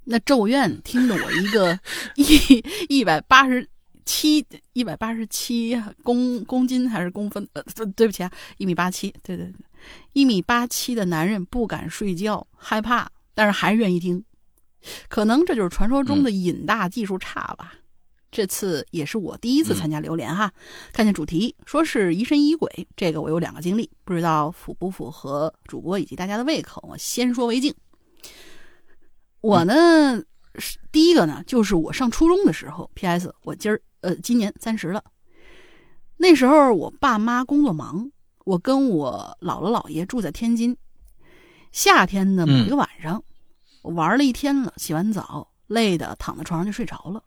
那咒怨 听的我一个一一百八十七一百八十七公公斤还是公分？呃，对对不起啊，一米八七，对对对。一米八七的男人不敢睡觉，害怕，但是还愿意听，可能这就是传说中的瘾大技术差吧。这次也是我第一次参加榴莲哈，看见主题说是疑神疑鬼，这个我有两个经历，不知道符不符合主播以及大家的胃口。我先说为敬。我呢，第一个呢，就是我上初中的时候，P.S. 我今儿呃今年三十了，那时候我爸妈工作忙。我跟我姥姥姥爷住在天津，夏天的某一个晚上，我玩了一天了，洗完澡累的躺在床上就睡着了，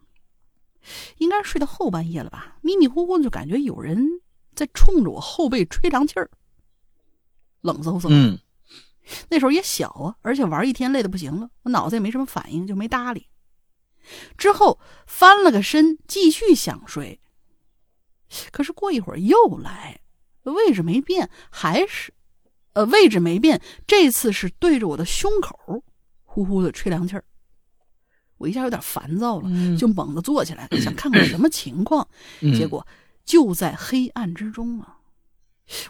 应该是睡到后半夜了吧，迷迷糊糊的就感觉有人在冲着我后背吹凉气儿，冷飕飕。嗯，那时候也小啊，而且玩一天累的不行了，我脑子也没什么反应，就没搭理。之后翻了个身继续想睡，可是过一会儿又来。位置没变，还是，呃，位置没变。这次是对着我的胸口，呼呼的吹凉气儿。我一下有点烦躁了，就猛地坐起来，想看看什么情况。结果就在黑暗之中啊，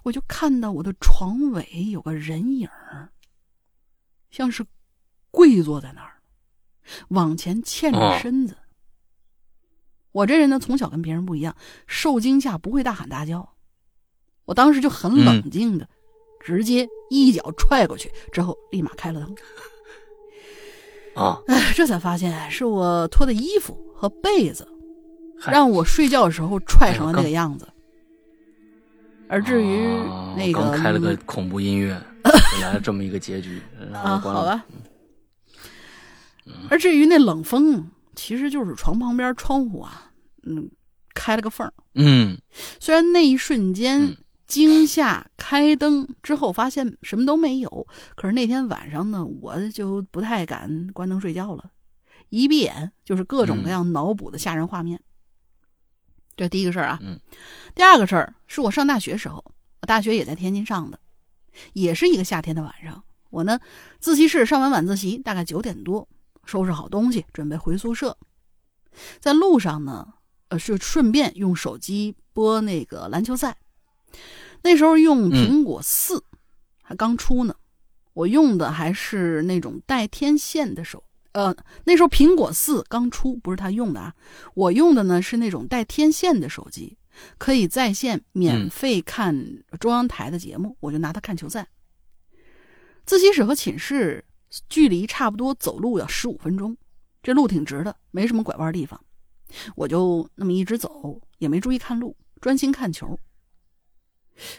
我就看到我的床尾有个人影像是跪坐在那儿，往前欠着身子。我这人呢，从小跟别人不一样，受惊吓不会大喊大叫。我当时就很冷静的，直接一脚踹过去，之后立马开了灯。啊！哎，这才发现是我脱的衣服和被子，让我睡觉的时候踹成了那个样子。而至于那个，刚开了个恐怖音乐，来了这么一个结局啊！好吧。而至于那冷风，其实就是床旁边窗户啊，嗯，开了个缝嗯，虽然那一瞬间。惊吓，开灯之后发现什么都没有。可是那天晚上呢，我就不太敢关灯睡觉了，一闭眼就是各种各样脑补的吓人画面。这第一个事儿啊，嗯，第二个事儿是我上大学时候，我大学也在天津上的，也是一个夏天的晚上。我呢，自习室上完晚自习，大概九点多，收拾好东西准备回宿舍，在路上呢，呃，是顺便用手机播那个篮球赛。那时候用苹果四，还刚出呢。我用的还是那种带天线的手，呃，那时候苹果四刚出，不是他用的啊。我用的呢是那种带天线的手机，可以在线免费看中央台的节目，我就拿它看球赛。自习室和寝室距离差不多，走路要十五分钟，这路挺直的，没什么拐弯地方。我就那么一直走，也没注意看路，专心看球。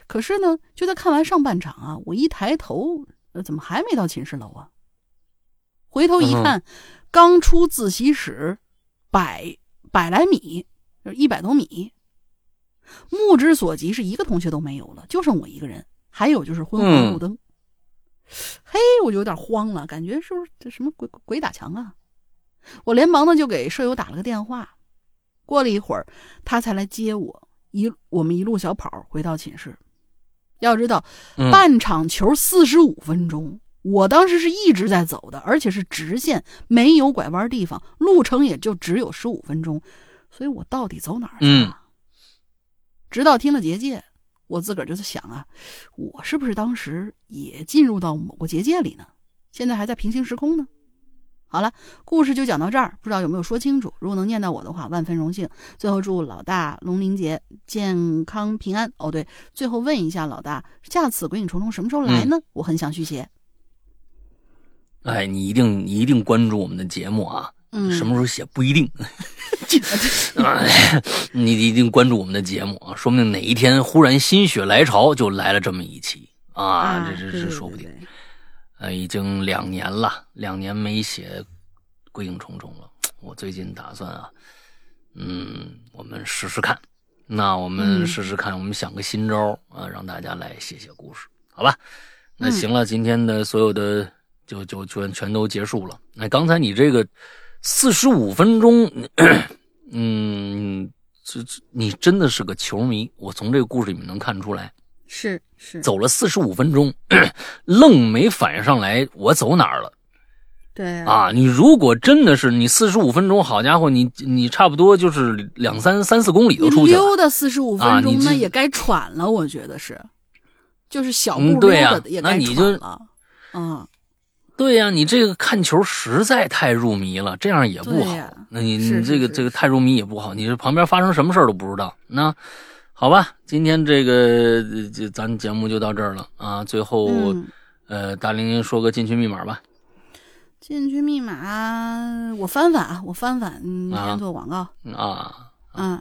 可是呢，就在看完上半场啊，我一抬头，呃，怎么还没到寝室楼啊？回头一看，刚出自习室，百百来米，一百多米，目之所及是一个同学都没有了，就剩我一个人，还有就是昏黄路灯。嘿，我就有点慌了，感觉是不是这什么鬼鬼打墙啊？我连忙的就给舍友打了个电话，过了一会儿，他才来接我。一我们一路小跑回到寝室，要知道半场球四十五分钟，我当时是一直在走的，而且是直线，没有拐弯地方，路程也就只有十五分钟，所以我到底走哪儿去了？直到听了结界，我自个儿就在想啊，我是不是当时也进入到某个结界里呢？现在还在平行时空呢。好了，故事就讲到这儿，不知道有没有说清楚？如果能念到我的话，万分荣幸。最后祝老大龙鳞节健康平安。哦，对，最后问一下老大，下次鬼影重重什么时候来呢？我很想续写。哎，你一定你一定关注我们的节目啊！嗯，什么时候写不一定，你一定关注我们的节目啊！说不定哪一天忽然心血来潮就来了这么一期啊！这这这说不定。呃，已经两年了，两年没写《鬼影重重》了。我最近打算啊，嗯，我们试试看。那我们试试看，我们想个新招啊，让大家来写写故事，好吧？那行了，今天的所有的就就全全都结束了。那刚才你这个四十五分钟，嗯，这这你真的是个球迷，我从这个故事里面能看出来。是是，走了四十五分钟，愣没反应上来我走哪儿了。对啊，你如果真的是你四十五分钟，好家伙，你你差不多就是两三三四公里都出去了。溜达四十五分钟，那也该喘了，我觉得是，就是小步溜达的也该喘了。嗯，对呀，你这个看球实在太入迷了，这样也不好。那你你这个这个太入迷也不好，你这旁边发生什么事都不知道。那。好吧，今天这个就咱节目就到这儿了啊！最后，呃，大玲玲说个进群密码吧。进群密码，我翻翻啊，我翻翻，你先做广告啊。嗯，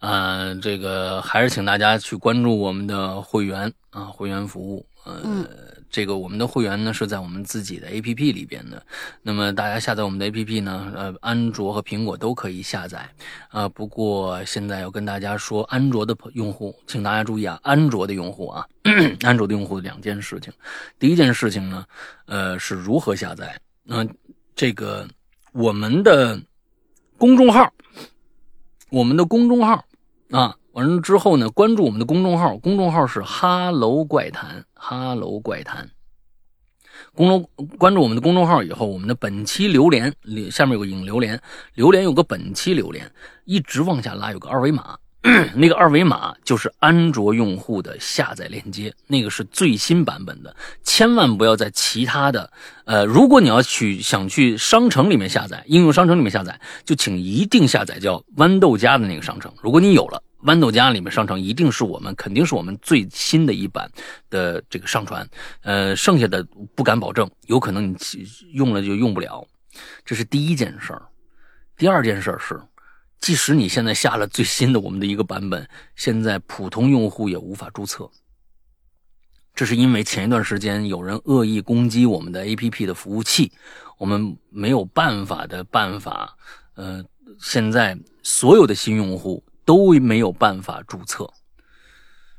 啊，这个还是请大家去关注我们的会员啊，会员服务，呃。这个我们的会员呢是在我们自己的 A P P 里边的，那么大家下载我们的 A P P 呢，呃，安卓和苹果都可以下载，啊，不过现在要跟大家说，安卓的用户，请大家注意啊，安卓的用户啊，安卓的用户两件事情，第一件事情呢，呃，是如何下载，嗯，这个我们的公众号，我们的公众号啊。完了之后呢，关注我们的公众号，公众号是哈喽怪谈，哈喽怪谈。公众关注我们的公众号以后，我们的本期榴莲下面有个引榴莲，榴莲有个本期榴莲，一直往下拉有个二维码。那个二维码就是安卓用户的下载链接，那个是最新版本的，千万不要在其他的。呃，如果你要去想去商城里面下载，应用商城里面下载，就请一定下载叫豌豆荚的那个商城。如果你有了豌豆荚里面商城，一定是我们肯定是我们最新的一版的这个上传。呃，剩下的不敢保证，有可能你用了就用不了。这是第一件事儿。第二件事儿是。即使你现在下了最新的我们的一个版本，现在普通用户也无法注册。这是因为前一段时间有人恶意攻击我们的 APP 的服务器，我们没有办法的办法。呃，现在所有的新用户都没有办法注册，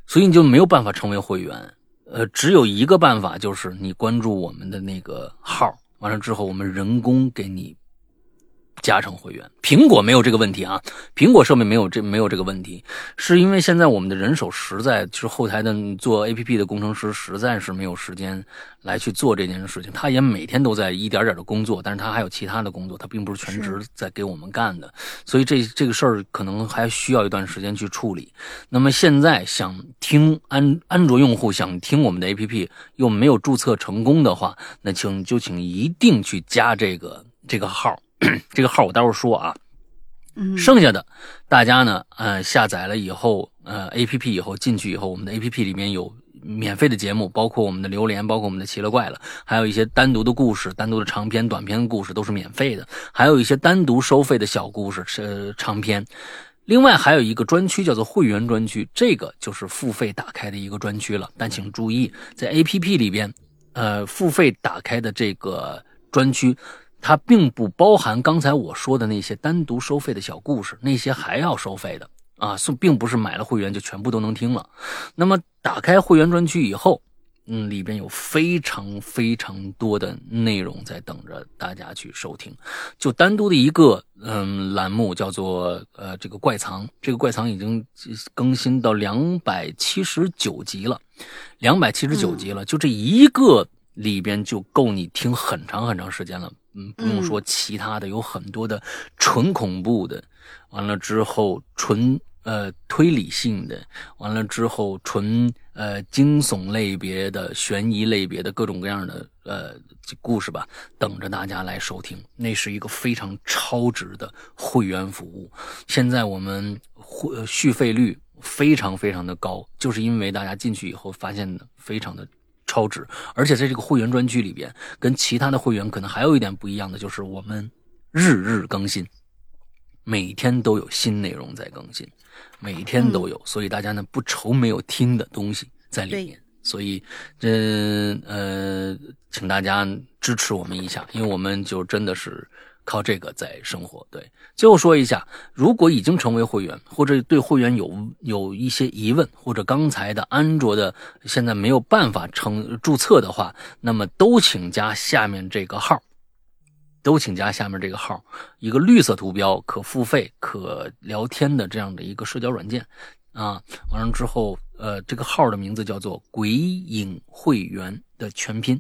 所以你就没有办法成为会员。呃，只有一个办法，就是你关注我们的那个号，完了之后我们人工给你。加成会员，苹果没有这个问题啊，苹果设备没有这没有这个问题，是因为现在我们的人手实在就是后台的做 A P P 的工程师实在是没有时间来去做这件事情，他也每天都在一点点的工作，但是他还有其他的工作，他并不是全职在给我们干的，所以这这个事儿可能还需要一段时间去处理。那么现在想听安安卓用户想听我们的 A P P 又没有注册成功的话，那请就请一定去加这个这个号。这个号我待会儿说啊，嗯，剩下的大家呢，呃，下载了以后，呃，A P P 以后进去以后，我们的 A P P 里面有免费的节目，包括我们的榴莲，包括我们的奇了怪了，还有一些单独的故事，单独的长篇、短篇故事都是免费的，还有一些单独收费的小故事是长篇。另外还有一个专区叫做会员专区，这个就是付费打开的一个专区了。但请注意，在 A P P 里边，呃，付费打开的这个专区。它并不包含刚才我说的那些单独收费的小故事，那些还要收费的啊，是并不是买了会员就全部都能听了。那么打开会员专区以后，嗯，里边有非常非常多的内容在等着大家去收听。就单独的一个嗯栏目叫做呃这个怪藏，这个怪藏已经更新到两百七十九集了，两百七十九集了，就这一个里边就够你听很长很长时间了。嗯，不用说其他的，有很多的纯恐怖的，完了之后纯呃推理性的，完了之后纯呃惊悚类别的、悬疑类别的各种各样的呃故事吧，等着大家来收听。那是一个非常超值的会员服务。现在我们会续费率非常非常的高，就是因为大家进去以后发现的非常的。超值，而且在这个会员专区里边，跟其他的会员可能还有一点不一样的，就是我们日日更新，每天都有新内容在更新，每天都有，所以大家呢不愁没有听的东西在里面。所以这呃，请大家支持我们一下，因为我们就真的是。靠这个在生活，对。最后说一下，如果已经成为会员，或者对会员有有一些疑问，或者刚才的安卓的现在没有办法成注册的话，那么都请加下面这个号，都请加下面这个号，一个绿色图标，可付费、可聊天的这样的一个社交软件啊。完了之后，呃，这个号的名字叫做“鬼影会员”的全拼。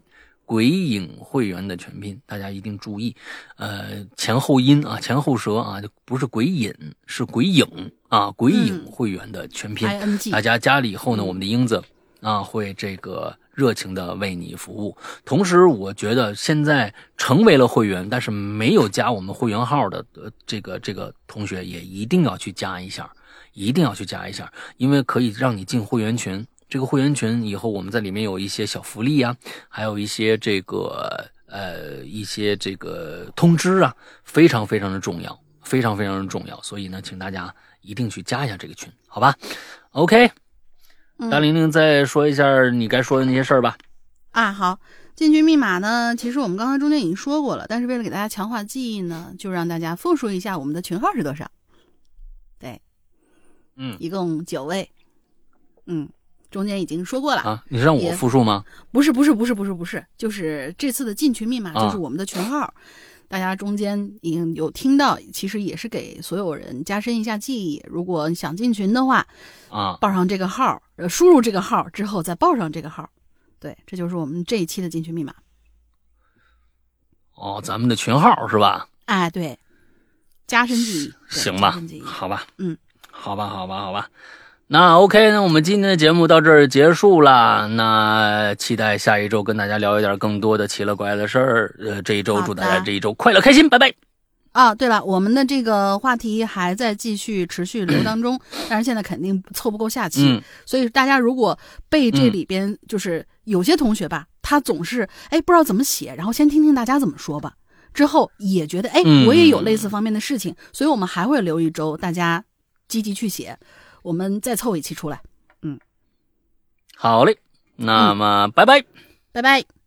鬼影会员的全拼，大家一定注意，呃，前后音啊，前后舌啊，就不是鬼影，是鬼影啊，鬼影会员的全拼。大家加了以后呢，我们的英子啊会这个热情的为你服务。同时，我觉得现在成为了会员，但是没有加我们会员号的这个这个同学，也一定要去加一下，一定要去加一下，因为可以让你进会员群。这个会员群以后我们在里面有一些小福利啊，还有一些这个呃一些这个通知啊，非常非常的重要，非常非常的重要。所以呢，请大家一定去加一下这个群，好吧？OK，大玲玲再说一下你该说的那些事儿吧。啊，好，进群密码呢，其实我们刚才中间已经说过了，但是为了给大家强化记忆呢，就让大家复述一下我们的群号是多少。对，嗯，一共九位，嗯。中间已经说过了啊，你是让我复述吗？不是，不是，不是，不是，不是，就是这次的进群密码就是我们的群号，大家中间已经有听到，其实也是给所有人加深一下记忆。如果你想进群的话，啊，报上这个号，呃，输入这个号之后再报上这个号，对，这就是我们这一期的进群密码。哦，咱们的群号是吧？哎，对，加深记忆，行吧？好吧，嗯，好吧，好吧，好吧。那 OK，那我们今天的节目到这儿结束了。那期待下一周跟大家聊一点更多的奇了怪的事儿。呃，这一周祝大家这一周快乐开心，拜拜。啊，对了，我们的这个话题还在继续持续留当中，但是现在肯定凑不够下期，所以大家如果被这里边就是有些同学吧，他总是哎不知道怎么写，然后先听听大家怎么说吧，之后也觉得哎我也有类似方面的事情，所以我们还会留一周，大家积极去写。我们再凑一期出来，嗯，好嘞，那么拜拜，拜拜。